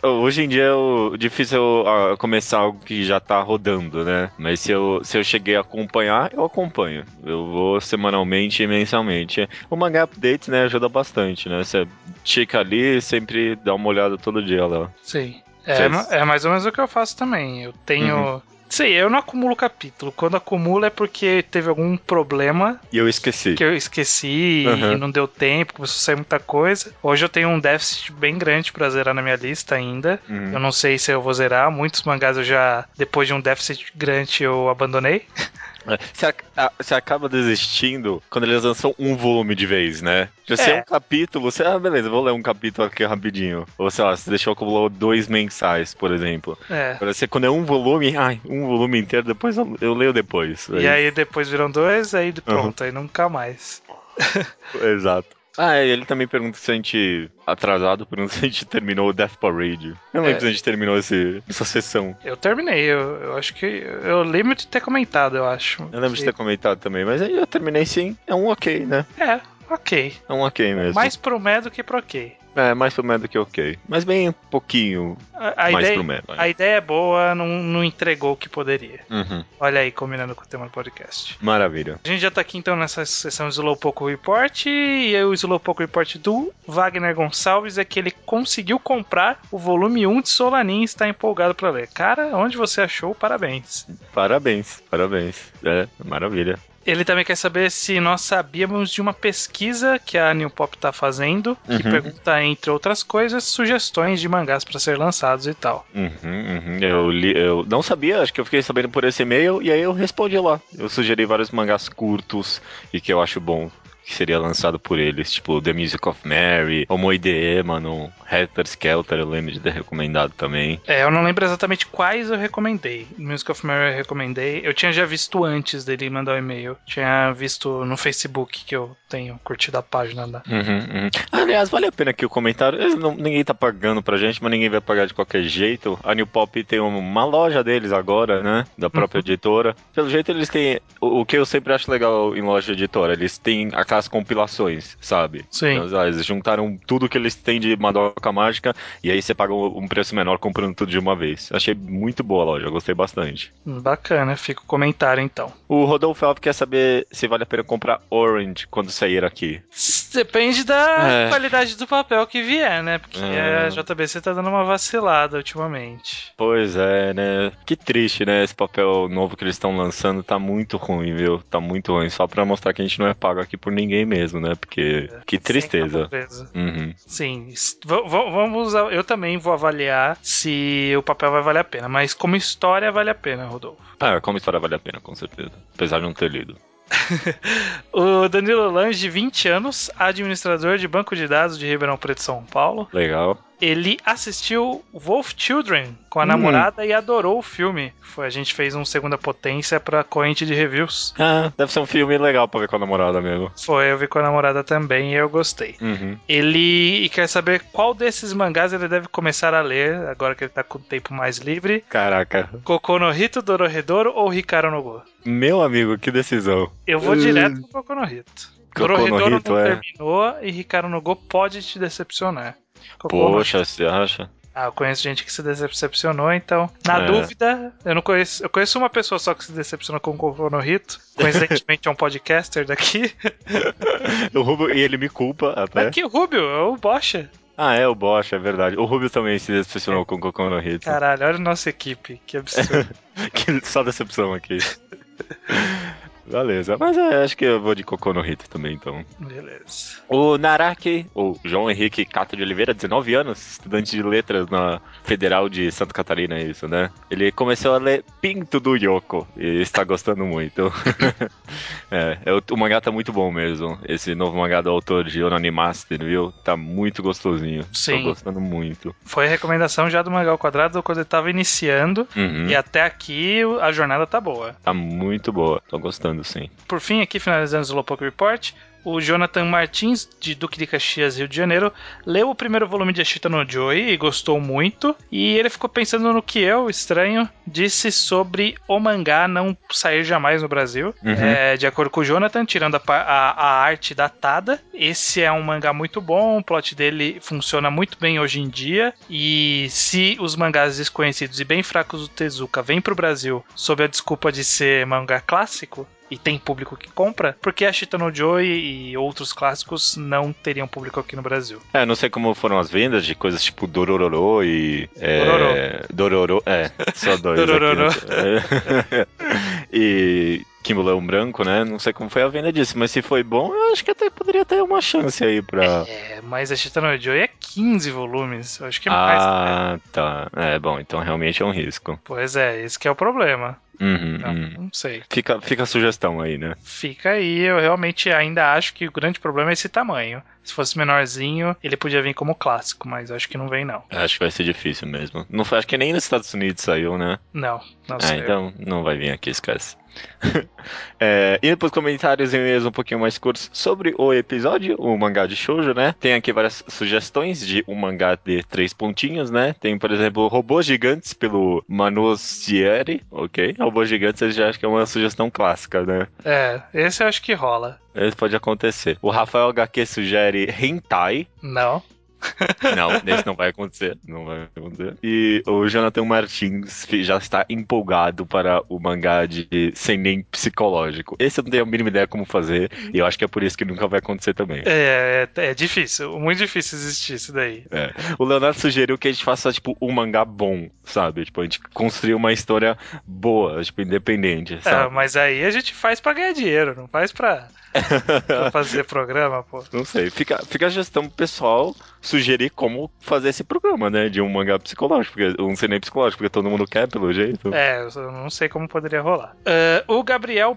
Hoje em dia é o- difícil eu, ah, começar algo que já tá rodando, né? Mas se eu, se eu cheguei a acompanhar, eu acompanho. Eu vou semanalmente e mensalmente. O mangá update, né, ajuda bastante, né? Você checa ali e sempre dá uma olhada todo dia lá. Sim. É, Fez. é mais ou menos o que eu faço também. Eu tenho. Uhum. Sei, eu não acumulo capítulo. Quando acumula é porque teve algum problema E eu esqueci. que eu esqueci Uhum. e não deu tempo, começou a sair muita coisa. Hoje eu tenho um déficit bem grande pra zerar na minha lista ainda. Uhum. Eu não sei se eu vou zerar. Muitos mangás eu já, depois de um déficit grande, eu abandonei. É, Você, ac- você acaba desistindo quando eles lançam um volume de vez, né? Já se é É. um capítulo, você, ah, beleza, vou ler um capítulo aqui rapidinho. Ou sei lá, você deixou acumular dois mensais, por exemplo. É. Você, quando é um volume, ai, um volume inteiro, depois eu, eu leio depois. E aí depois viram dois, aí pronto, aí nunca mais. Exato. Ah, e ele também pergunta se a gente, atrasado, pergunta se a gente terminou o Death Parade. Eu não lembro É. se a gente terminou esse, essa sessão. Eu terminei, eu, eu acho que. Eu lembro de ter comentado, eu acho. Eu lembro de Que- ter comentado também, mas aí eu terminei sim. É um ok, né? É, ok. É um ok mesmo. Mais pro mé do que pro ok. É, mais pro meio do que ok. Mas bem um pouquinho A, a mais ideia, pro meio. vai. a ideia é boa, não, não entregou o que poderia. Uhum. Olha aí, combinando com o tema do podcast. Maravilha. A gente já tá aqui então nessa sessão Slowpoke Report. E o Slowpoke Report do Wagner Gonçalves é que ele conseguiu comprar o volume 1 de Solanin e está empolgado pra ler. Cara, onde você achou? Parabéns. Parabéns, parabéns. É, maravilha. Ele também quer saber se nós sabíamos de uma pesquisa que a New Pop tá fazendo, que Uhum. pergunta, entre outras coisas, sugestões de mangás pra ser lançados e tal. Uhum, uhum. Eu, li, eu não sabia, acho que eu fiquei sabendo por esse e-mail e aí eu respondi lá. Eu sugeri vários mangás curtos e que eu acho bom que seria lançado por eles, tipo The Music of Mary, Homoidee, mano, Helter Skelter, eu lembro de ter recomendado também. É, eu não lembro exatamente quais eu recomendei. Music of Mary eu recomendei. Eu tinha já visto antes dele mandar o e-mail. Tinha visto no Facebook que eu tenho curtido a página da. Uhum, uhum. Aliás, vale a pena aqui o comentário. Não- ninguém tá pagando pra gente, mas ninguém vai pagar de qualquer jeito. A New Pop tem uma loja deles agora, né? Da própria editora. Pelo jeito, eles têm. O, o que eu sempre acho legal em loja editora, eles têm aquelas compilações, sabe? Sim. Então, eles juntaram tudo que eles têm de Madoka Mágica e aí você paga um preço menor comprando tudo de uma vez. Achei muito boa a loja, gostei bastante. Bacana, fica o comentário então. O Rodolfo Alves quer saber se vale a pena comprar Orange quando sair aqui. Depende da É. qualidade do papel que vier, né? Porque É. a JBC tá dando uma vacilada ultimamente. Pois é, né? Que triste, né? Esse papel novo que eles estão lançando tá muito ruim, viu? Tá muito ruim. Só pra mostrar que a gente não é pago aqui por ninguém mesmo, né? Porque. Que Sem tristeza. Uhum. Sim, vamos. Eu também vou avaliar se o papel vai valer a pena, mas como história vale a pena, Rodolfo. Ah, como história vale a pena, com certeza. Apesar de não ter lido. O Danilo Lange, 20 anos, administrador de banco de dados de Ribeirão Preto, São Paulo. Legal. Ele assistiu Wolf Children com a Hum. namorada e adorou o filme. Foi, a gente fez um Segunda Potência pra corrente de reviews. Ah, deve ser um filme legal pra ver com a namorada mesmo. Foi, eu vi com a namorada também e eu gostei. Uhum. Ele quer saber qual desses mangás ele deve começar a ler, agora que ele tá com o tempo mais livre. Caraca. Kokono no Hito, Dorohedoro ou Hikaru no Go? Meu amigo, que decisão. Eu vou Hum. direto pro Kokono no Hito. Kokono Dorohedoro Hito, não é. terminou e Hikaru no Go pode te decepcionar. Kokono- Poxa, você acha? Ah, eu conheço gente que se decepcionou, então. Na É. dúvida, eu não conheço. Eu conheço uma pessoa só que se decepcionou com o Kokono no Hito. Coincidentemente é um podcaster daqui. O Rubio, e ele me culpa até. Aqui, o Rubio, é o Bocha. Ah, é o Bosch, é verdade. O Rubio também se decepcionou com o Cocô no Hits. Caralho, olha a nossa equipe, que absurdo. Que só decepção aqui. Beleza, mas é, acho que eu vou de Cocô no Hit também, então. Beleza. O Naraki, o João Henrique Cato de Oliveira, 19 anos, estudante de letras na Federal de Santa Catarina, é isso, né? Ele começou a ler Pinto do Yoko e está gostando muito. é, é, o, o mangá tá muito bom mesmo. Esse novo mangá do autor de Onani Master, viu? Tá muito gostosinho. Sim. Tô gostando muito. Foi a recomendação já do Mangal Quadrado quando ele tava iniciando. Uhum. E até aqui a jornada tá boa. Tá muito boa. Tô gostando, sim. Por fim, aqui finalizando o Slowpoke Report, o Jonathan Martins, de Duque de Caxias, Rio de Janeiro, leu o primeiro volume de Ashita no Joy e gostou muito. E ele ficou pensando no que eu, estranho, disse sobre o mangá não sair jamais no Brasil. Uhum. É, de acordo com o Jonathan, tirando a, a- a arte datada, esse é um mangá muito bom, o plot dele funciona muito bem hoje em dia. E se os mangás desconhecidos e bem fracos do Tezuka vêm pro Brasil sob a desculpa de ser mangá clássico, e tem público que compra, porque a Chitano Joy e outros clássicos não teriam público aqui no Brasil. É, não sei como foram as vendas de coisas tipo Dorororo e. É, Dororo. É, só dois. Dorororo. Aqui, né? e Kimbolão Branco, né? Não sei como foi a venda disso, mas se foi bom, eu acho que até poderia ter uma chance aí pra. É, mas a Chitano Joy é 15 volumes. Eu acho que é mais. Ah, né? tá. É, bom, então realmente é um risco. Pois é, esse que é o problema. Uhum, Não, uhum. não sei. Fica, fica a sugestão aí, né? Fica aí, eu realmente ainda acho que o grande problema é esse tamanho. Se fosse menorzinho, ele podia vir como clássico, mas acho que não vem, não. Acho que vai ser difícil mesmo. Não foi, acho que nem nos Estados Unidos saiu, né? Não, não Ah, então não vai vir aqui, esquece. é, indo para os comentários e e-mails um pouquinho mais curtos sobre o episódio, o mangá de shoujo, né? Tem aqui várias sugestões de um mangá de três pontinhos, né? Tem, por exemplo, Robôs Gigantes pelo Manosieri, ok? Robôs Gigantes eu já acho que é uma sugestão clássica, né? É, esse eu acho que rola. Esse pode acontecer. O Rafael HQ sugere Hentai. Não. Não, esse não vai acontecer. Não vai acontecer. E o Jonathan Martins já está empolgado para o mangá de sem nem psicológico. Esse eu não tenho a mínima ideia como fazer. E eu acho que é por isso que nunca vai acontecer também. É, é, é difícil, muito difícil existir isso daí. O Leonardo sugeriu que a gente faça, tipo, um mangá bom, sabe? Tipo, a gente construir uma história boa, tipo, independente, É, sabe? mas aí a gente faz pra ganhar dinheiro, não faz pra, pra fazer programa, pô. Não sei. Fica, fica a gestão pessoal sugerir como fazer esse programa, né? De um mangá psicológico, porque, um cinema psicológico, porque todo mundo quer, pelo jeito. É, eu não sei como poderia rolar. Ah, o Gabriel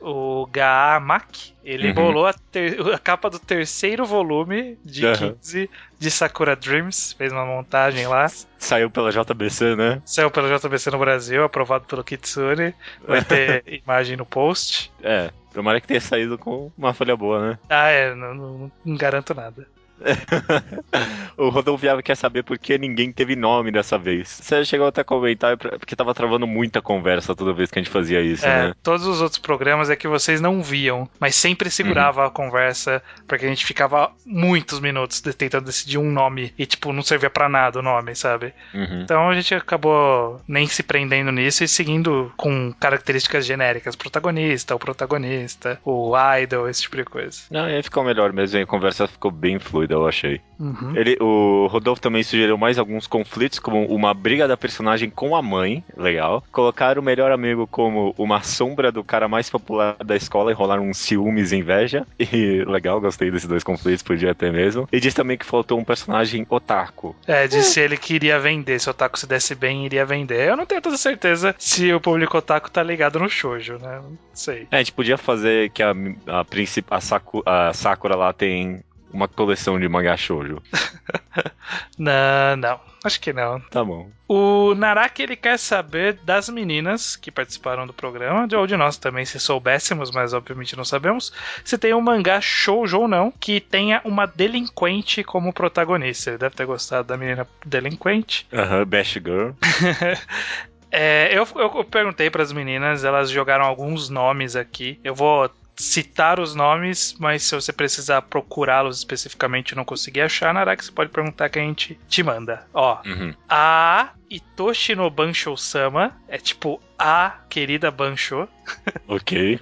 O GAMAC, ele Uhum. bolou a, ter- a capa do terceiro volume de Aham. 15 de Sakura Dreams, fez uma montagem lá. Saiu pela JBC, né? Saiu pelo JBC no Brasil, aprovado pelo Kitsune. Vai ter imagem no post. É, tomara que tenha saído com uma folha boa, né? Ah, é, não, não- não garanto nada. o Rodolfo Viava quer saber por que ninguém teve nome dessa vez. Você chegou até a comentar pra- porque tava travando muita conversa toda vez que a gente fazia isso, É, né? todos os outros programas é que vocês não viam, mas sempre segurava a conversa, porque a gente ficava muitos minutos tentando decidir um nome e, tipo, não servia pra nada o nome, sabe? Uhum. Então a gente acabou nem se prendendo nisso e seguindo com características genéricas: protagonista, o protagonista, o idol, esse tipo de coisa. Não, aí ficou melhor mesmo, a conversa ficou bem fluida, eu achei. Uhum. Ele, o Rodolfo também sugeriu mais alguns conflitos, como uma briga da personagem com a mãe, legal. Colocar o melhor amigo como uma sombra do cara mais popular da escola e rolar uns ciúmes e inveja. E legal, gostei desses dois conflitos, podia ter mesmo. E diz também que faltou um personagem otaku. É, disse ele que iria vender. Se o Otaku se desse bem, iria vender. Eu não tenho toda certeza se o público Otaku tá ligado no shoujo, né? Não sei. É, a gente podia fazer que a, a, a, a Sakura lá tem uma coleção de mangá shoujo. Não, não. Acho que não. Tá bom. O Naraki ele quer saber das meninas que participaram do programa, ou de nós também, se soubéssemos, mas obviamente não sabemos, se tem um mangá shoujo ou não que tenha uma delinquente como protagonista. Ele deve ter gostado da menina delinquente. Aham, Bash Girl. É, eu, eu perguntei para as meninas, elas jogaram alguns nomes aqui. Eu vou citar os nomes, mas se você precisar procurá-los especificamente e não conseguir achar, Naraki, você pode perguntar que a gente te manda. Ó, Uhum. a Itoshi no Banshou-sama é tipo a querida Banshou, Ok.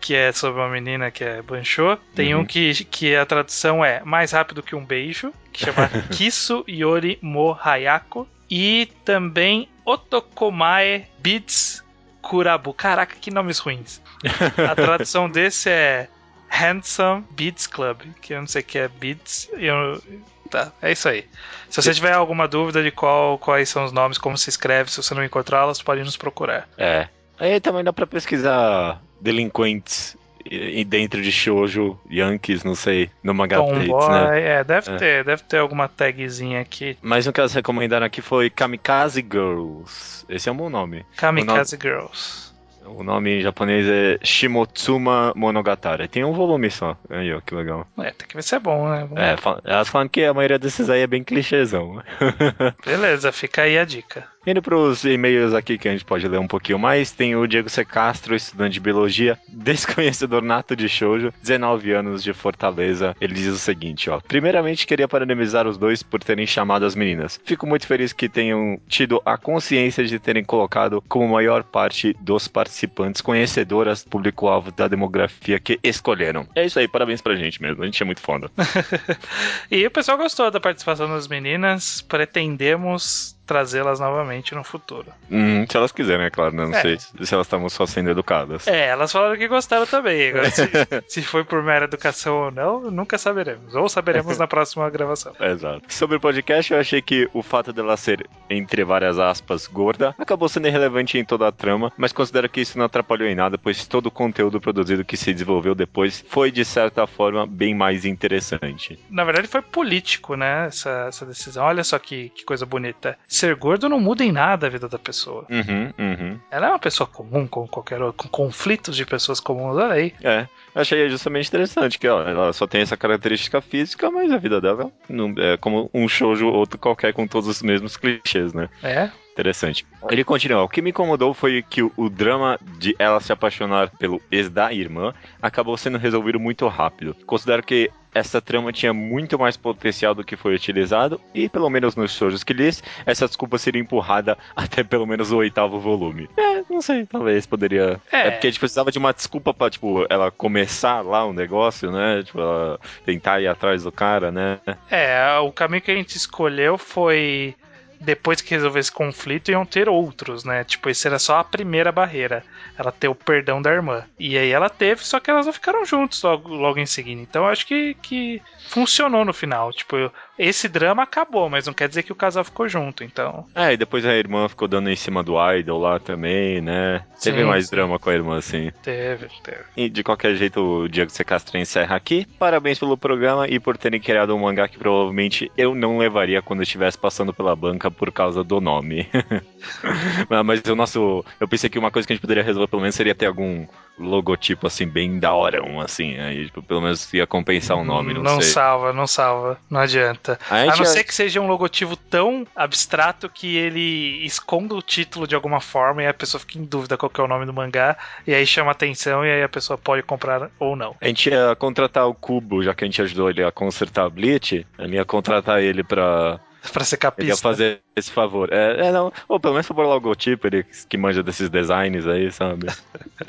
que é sobre uma menina que é Banshou. Tem Uhum. um que, que a tradução é mais rápido que um beijo, que chama Kisu Yori Mo Hayako. E também Otokomae Beats Kurabu. Caraca, que nomes ruins. A tradução desse é Handsome Beats Club, que eu não sei o que é Beats. Eu... Tá, é isso aí. Se você tiver alguma dúvida de qual, quais são os nomes, como se escreve, se você não encontrá-los, pode nos procurar. É. Aí também dá pra pesquisar delinquentes e dentro de shoujo, Yankees, não sei, no mangá Tomboy, né? é, deve É. ter, deve ter alguma tagzinha aqui. Mas um que elas recomendaram aqui foi Kamikaze Girls. Esse é um bom nome. Kamikaze Girls. O nome em japonês é Shimotsuma Monogatari. Tem um volume só. Aí, ó, que legal. É, tem que ver se é bom, né? É, fa- elas falam que a maioria desses aí é bem clichêzão. Beleza, fica aí a dica. Indo pros e-mails aqui que a gente pode ler um pouquinho mais, tem o Diego C. Castro, estudante de biologia, desconhecedor nato de shoujo, 19 anos de Fortaleza. Ele diz o seguinte, ó. Primeiramente, queria parabenizar os dois por terem chamado as meninas. Fico muito feliz que tenham tido a consciência de terem colocado como maior parte dos participantes conhecedoras público-alvo da demografia que escolheram. É isso aí, parabéns pra gente mesmo. A gente é muito foda. e o pessoal gostou da participação das meninas. Pretendemos trazê-las novamente no futuro. Hum, se elas quiserem, é claro, né? Não é. sei se elas estavam só sendo educadas. É, elas falaram que gostaram também. Agora, se, se foi por mera educação ou não, nunca saberemos. Ou saberemos na próxima gravação. Exato. Sobre o podcast, eu achei que o fato dela ser, entre várias aspas, gorda, acabou sendo irrelevante em toda a trama, mas considero que isso não atrapalhou em nada, pois todo o conteúdo produzido que se desenvolveu depois foi, de certa forma, bem mais interessante. Na verdade, foi político, né? Essa, essa decisão. Olha só que, que coisa bonita ser gordo não muda em nada a vida da pessoa. Uhum, uhum. Ela é uma pessoa comum, como qualquer outra, com conflitos de pessoas comuns, olha aí. É, achei justamente interessante que ó, ela só tem essa característica física, mas a vida dela não, é como um shoujo outro qualquer com todos os mesmos clichês, né? É, Interessante. Ele continua. O que me incomodou foi que o, o, drama de ela se apaixonar pelo ex da irmã acabou sendo resolvido muito rápido. Considero que essa trama tinha muito mais potencial do que foi utilizado, e pelo menos nos shows que li, essa desculpa seria empurrada até pelo menos o oitavo volume. É, não sei, talvez poderia. É, é porque a gente precisava de uma desculpa pra, tipo, ela começar lá um negócio, né? Tipo, ela tentar ir atrás do cara, né? É, o caminho que a gente escolheu foi depois que resolver esse conflito, iam ter outros, né? Tipo, esse era só a primeira barreira. Ela ter o perdão da irmã. E aí ela teve, só que elas não ficaram juntos logo, logo em seguida. Então acho que, que funcionou no final. Tipo, esse drama acabou, mas não quer dizer que o casal ficou junto, então. É, e depois a irmã ficou dando em cima do Idol lá também, né? Sim, teve mais drama com a irmã, assim. Teve, teve. E de qualquer jeito, o Diego Secastre encerra aqui. Parabéns pelo programa e por terem criado um mangá que provavelmente eu não levaria quando estivesse passando pela banca por causa do nome. mas o nosso. Eu pensei que uma coisa que a gente poderia resolver pelo menos seria ter algum logotipo assim, bem da hora, um assim. Aí, tipo, pelo menos ia compensar o um nome, não, não sei. salva, não salva. Não adianta. A, a não ser que seja um logotipo tão abstrato que ele esconda o título de alguma forma e a pessoa fica em dúvida qual é o nome do mangá, e aí chama atenção e aí a pessoa pode comprar ou não. A gente ia contratar o Cubo, já que a gente ajudou ele a consertar a Bleach, a gente ia contratar ele pra pra ser capista. Ele ia fazer esse favor. É, é não. Ou pelo menos favor logotipo, ele que manja desses designs aí, sabe?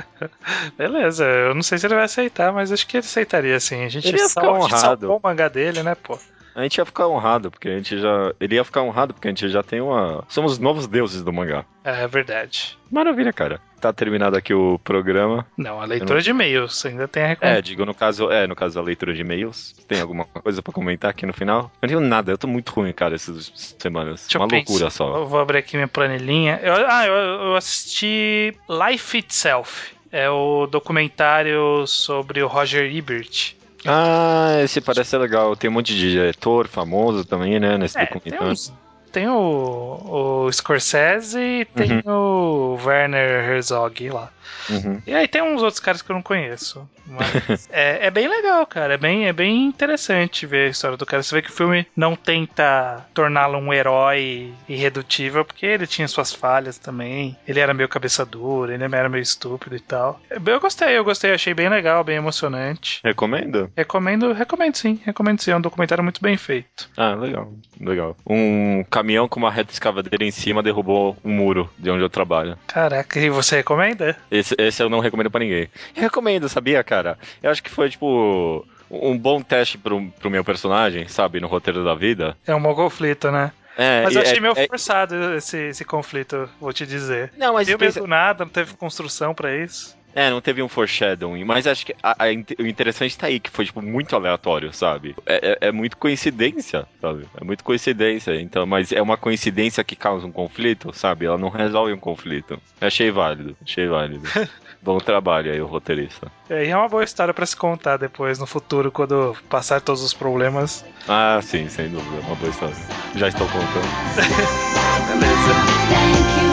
Beleza, eu não sei se ele vai aceitar, mas acho que ele aceitaria sim. A gente ele ia ficar honrado. o mangá dele, né, pô? A gente ia ficar honrado, porque a gente já. Ele ia ficar honrado, porque a gente já tem uma. Somos os novos deuses do mangá. É, é verdade. Maravilha, cara. Tá terminado aqui o programa. Não, a leitura não... de e-mails. Ainda tem a recompensa. É, digo, no caso, é, no caso, a leitura de e-mails. Tem alguma coisa pra comentar aqui no final? Eu não tenho nada, eu tô muito ruim, cara, essas semanas. Deixa uma loucura só. Eu vou abrir aqui minha planilhinha. Eu, ah, eu, eu assisti Life Itself. É o documentário sobre o Roger Ebert. Ah, esse parece ser legal. Tem um monte de diretor famoso também, né? Nesse é, documentário. Tem, uns, tem o, o Scorsese e tem uhum. o Werner Herzog lá. Uhum. E aí tem uns outros caras que eu não conheço. Mas é, é, bem legal, cara. É bem, é bem interessante ver a história do cara. Você vê que o filme não tenta torná-lo um herói irredutível, porque ele tinha suas falhas também. Ele era meio cabeça dura, ele era meio estúpido e tal. Eu gostei, eu gostei, achei bem legal, bem emocionante. Recomendo? Recomendo, recomendo sim, recomendo sim. É um documentário muito bem feito. Ah, legal, legal. Um caminhão com uma reta escavadeira em cima derrubou um muro de onde eu trabalho. Caraca, e você recomenda? Esse, esse eu não recomendo para ninguém. Eu recomendo, sabia, cara? Eu acho que foi, tipo, um bom teste pro, pro meu personagem, sabe? No roteiro da vida. É um bom conflito, né? É, mas eu achei é, meio é, forçado esse, esse conflito, vou te dizer. Não, mas. Deu mesmo nada, não teve construção para isso. É, não teve um foreshadowing, mas acho que a, a, o interessante tá aí, que foi, tipo, muito aleatório, sabe? É, é, é, muito coincidência, sabe? É muito coincidência, então, mas é uma coincidência que causa um conflito, sabe? Ela não resolve um conflito. Achei válido, achei válido. Bom trabalho aí, o roteirista. É, e é uma boa história para se contar depois, no futuro, quando passar todos os problemas. Ah, sim, sem dúvida, uma boa história. Já estou contando. Beleza.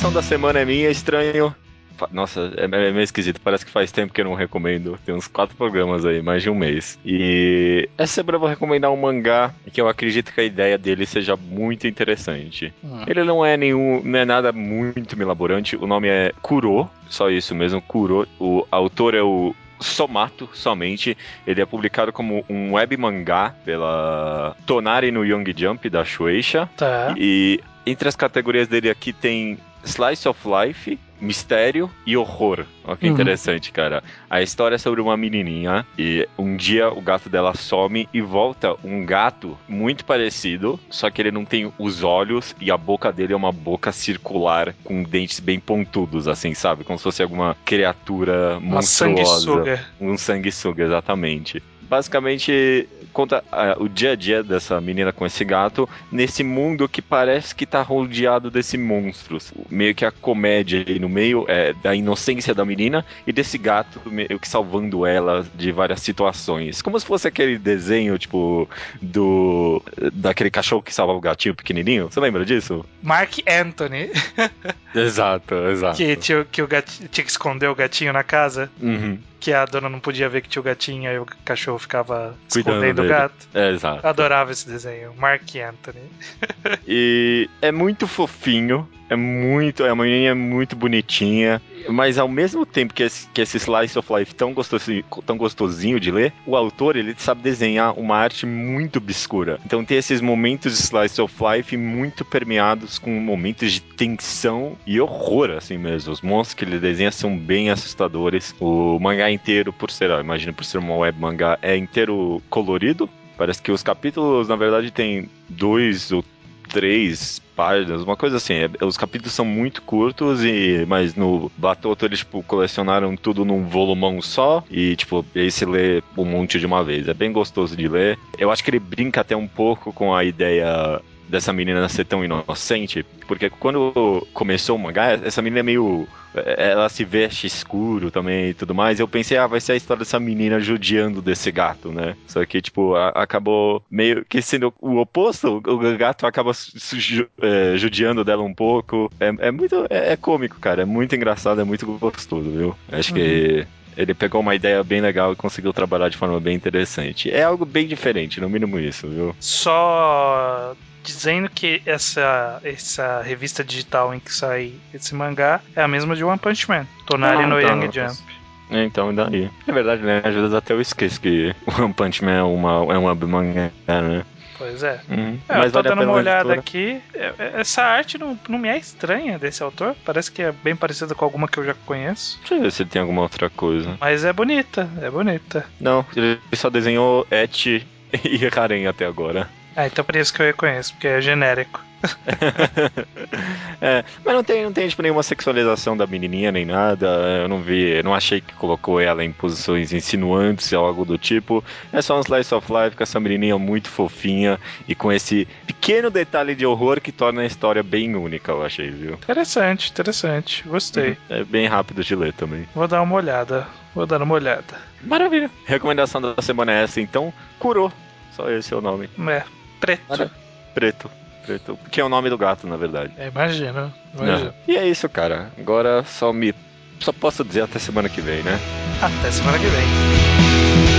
Recomendação da semana é minha, estranho. Nossa, é, é meio esquisito. Parece que faz tempo que eu não recomendo. Tem uns quatro programas aí, mais de um mês. E essa semana eu vou recomendar um mangá que eu acredito que a ideia dele seja muito interessante. Hum. Ele não é nenhum, não é nada muito milaborante. O nome é Kuro, só isso mesmo, Kuro. O autor é o Somato somente. Ele é publicado como um web mangá pela Tonari no Young Jump da Shueisha. Tá. E entre as categorias dele aqui tem Slice of Life, mistério e horror. Olha que uhum. interessante, cara. A história é sobre uma menininha e um dia o gato dela some e volta um gato muito parecido, só que ele não tem os olhos e a boca dele é uma boca circular com dentes bem pontudos, assim, sabe? Como se fosse alguma criatura uma monstruosa. Sanguessuga. Um sanguessuga, exatamente basicamente conta uh, o dia a dia dessa menina com esse gato nesse mundo que parece que tá rodeado desse monstros. Meio que a comédia aí no meio é da inocência da menina e desse gato meio que salvando ela de várias situações. Como se fosse aquele desenho, tipo, do. daquele cachorro que salva o gatinho pequenininho. Você lembra disso? Mark Anthony. exato, exato. Que, tinha, que o gatinho, tinha que esconder o gatinho na casa. Uhum que a dona não podia ver que tinha o gatinho, aí o cachorro ficava Cuidando escondendo dele. o gato. É, exato. Adorava esse desenho. Mark Anthony. e é muito fofinho. É muito. A menininha é muito bonitinha. Mas ao mesmo tempo que esse, que esse Slice of Life tão gostosinho, tão gostosinho de ler, o autor ele sabe desenhar uma arte muito obscura. Então tem esses momentos de Slice of Life muito permeados com momentos de tensão e horror, assim mesmo. Os monstros que ele desenha são bem assustadores. O mangá inteiro, por ser, imagina, por ser uma web mangá, é inteiro colorido. Parece que os capítulos, na verdade, tem dois ou três páginas, uma coisa assim. É, os capítulos são muito curtos, e mas no Batoto eles tipo, colecionaram tudo num volumão só e tipo, aí se lê um monte de uma vez. É bem gostoso de ler. Eu acho que ele brinca até um pouco com a ideia dessa menina ser tão inocente, porque quando começou o mangá, essa menina é meio. Ela se veste escuro também e tudo mais. Eu pensei, ah, vai ser a história dessa menina judiando desse gato, né? Só que, tipo, a, acabou meio que sendo o oposto. O, o gato acaba ju, é, judiando dela um pouco. É, é muito. É, é, cômico, cara. É muito engraçado, é muito gostoso, viu? Acho uhum. que ele pegou uma ideia bem legal e conseguiu trabalhar de forma bem interessante. É algo bem diferente, no mínimo isso, viu? Só dizendo que essa, essa revista digital em que sai esse mangá é a mesma de One Punch Man, Tonari ah, no então, Young Jump. É, então, daí. É verdade, né? Às vezes até eu esqueço que One Punch Man é uma, é uma mangá, né? Pois é. Uhum. é Mas eu tô vale dando uma olhada aqui. É, é, essa arte não, não me é estranha desse autor. Parece que é bem parecida com alguma que eu já conheço. Deixa eu ver se tem alguma outra coisa. Mas é bonita, é bonita. Não, ele só desenhou Et e Harem até agora. Ah, então por isso que eu reconheço, porque é genérico. é, mas não tem, não tem tipo, nenhuma sexualização da menininha nem nada. Eu não vi, eu não achei que colocou ela em posições insinuantes ou algo do tipo. É só um slice of life com essa menininha muito fofinha e com esse pequeno detalhe de horror que torna a história bem única, eu achei, viu? Interessante, interessante. Gostei. Uhum. É bem rápido de ler também. Vou dar uma olhada. Vou dar uma olhada. Maravilha. Recomendação da semana é essa, então. Curou. Só esse é o nome. É. Preto. Preto. Preto. Que é o nome do gato, na verdade. É, imagina. imagina. E é isso, cara. Agora só me. Só posso dizer até semana que vem, né? Até semana que vem.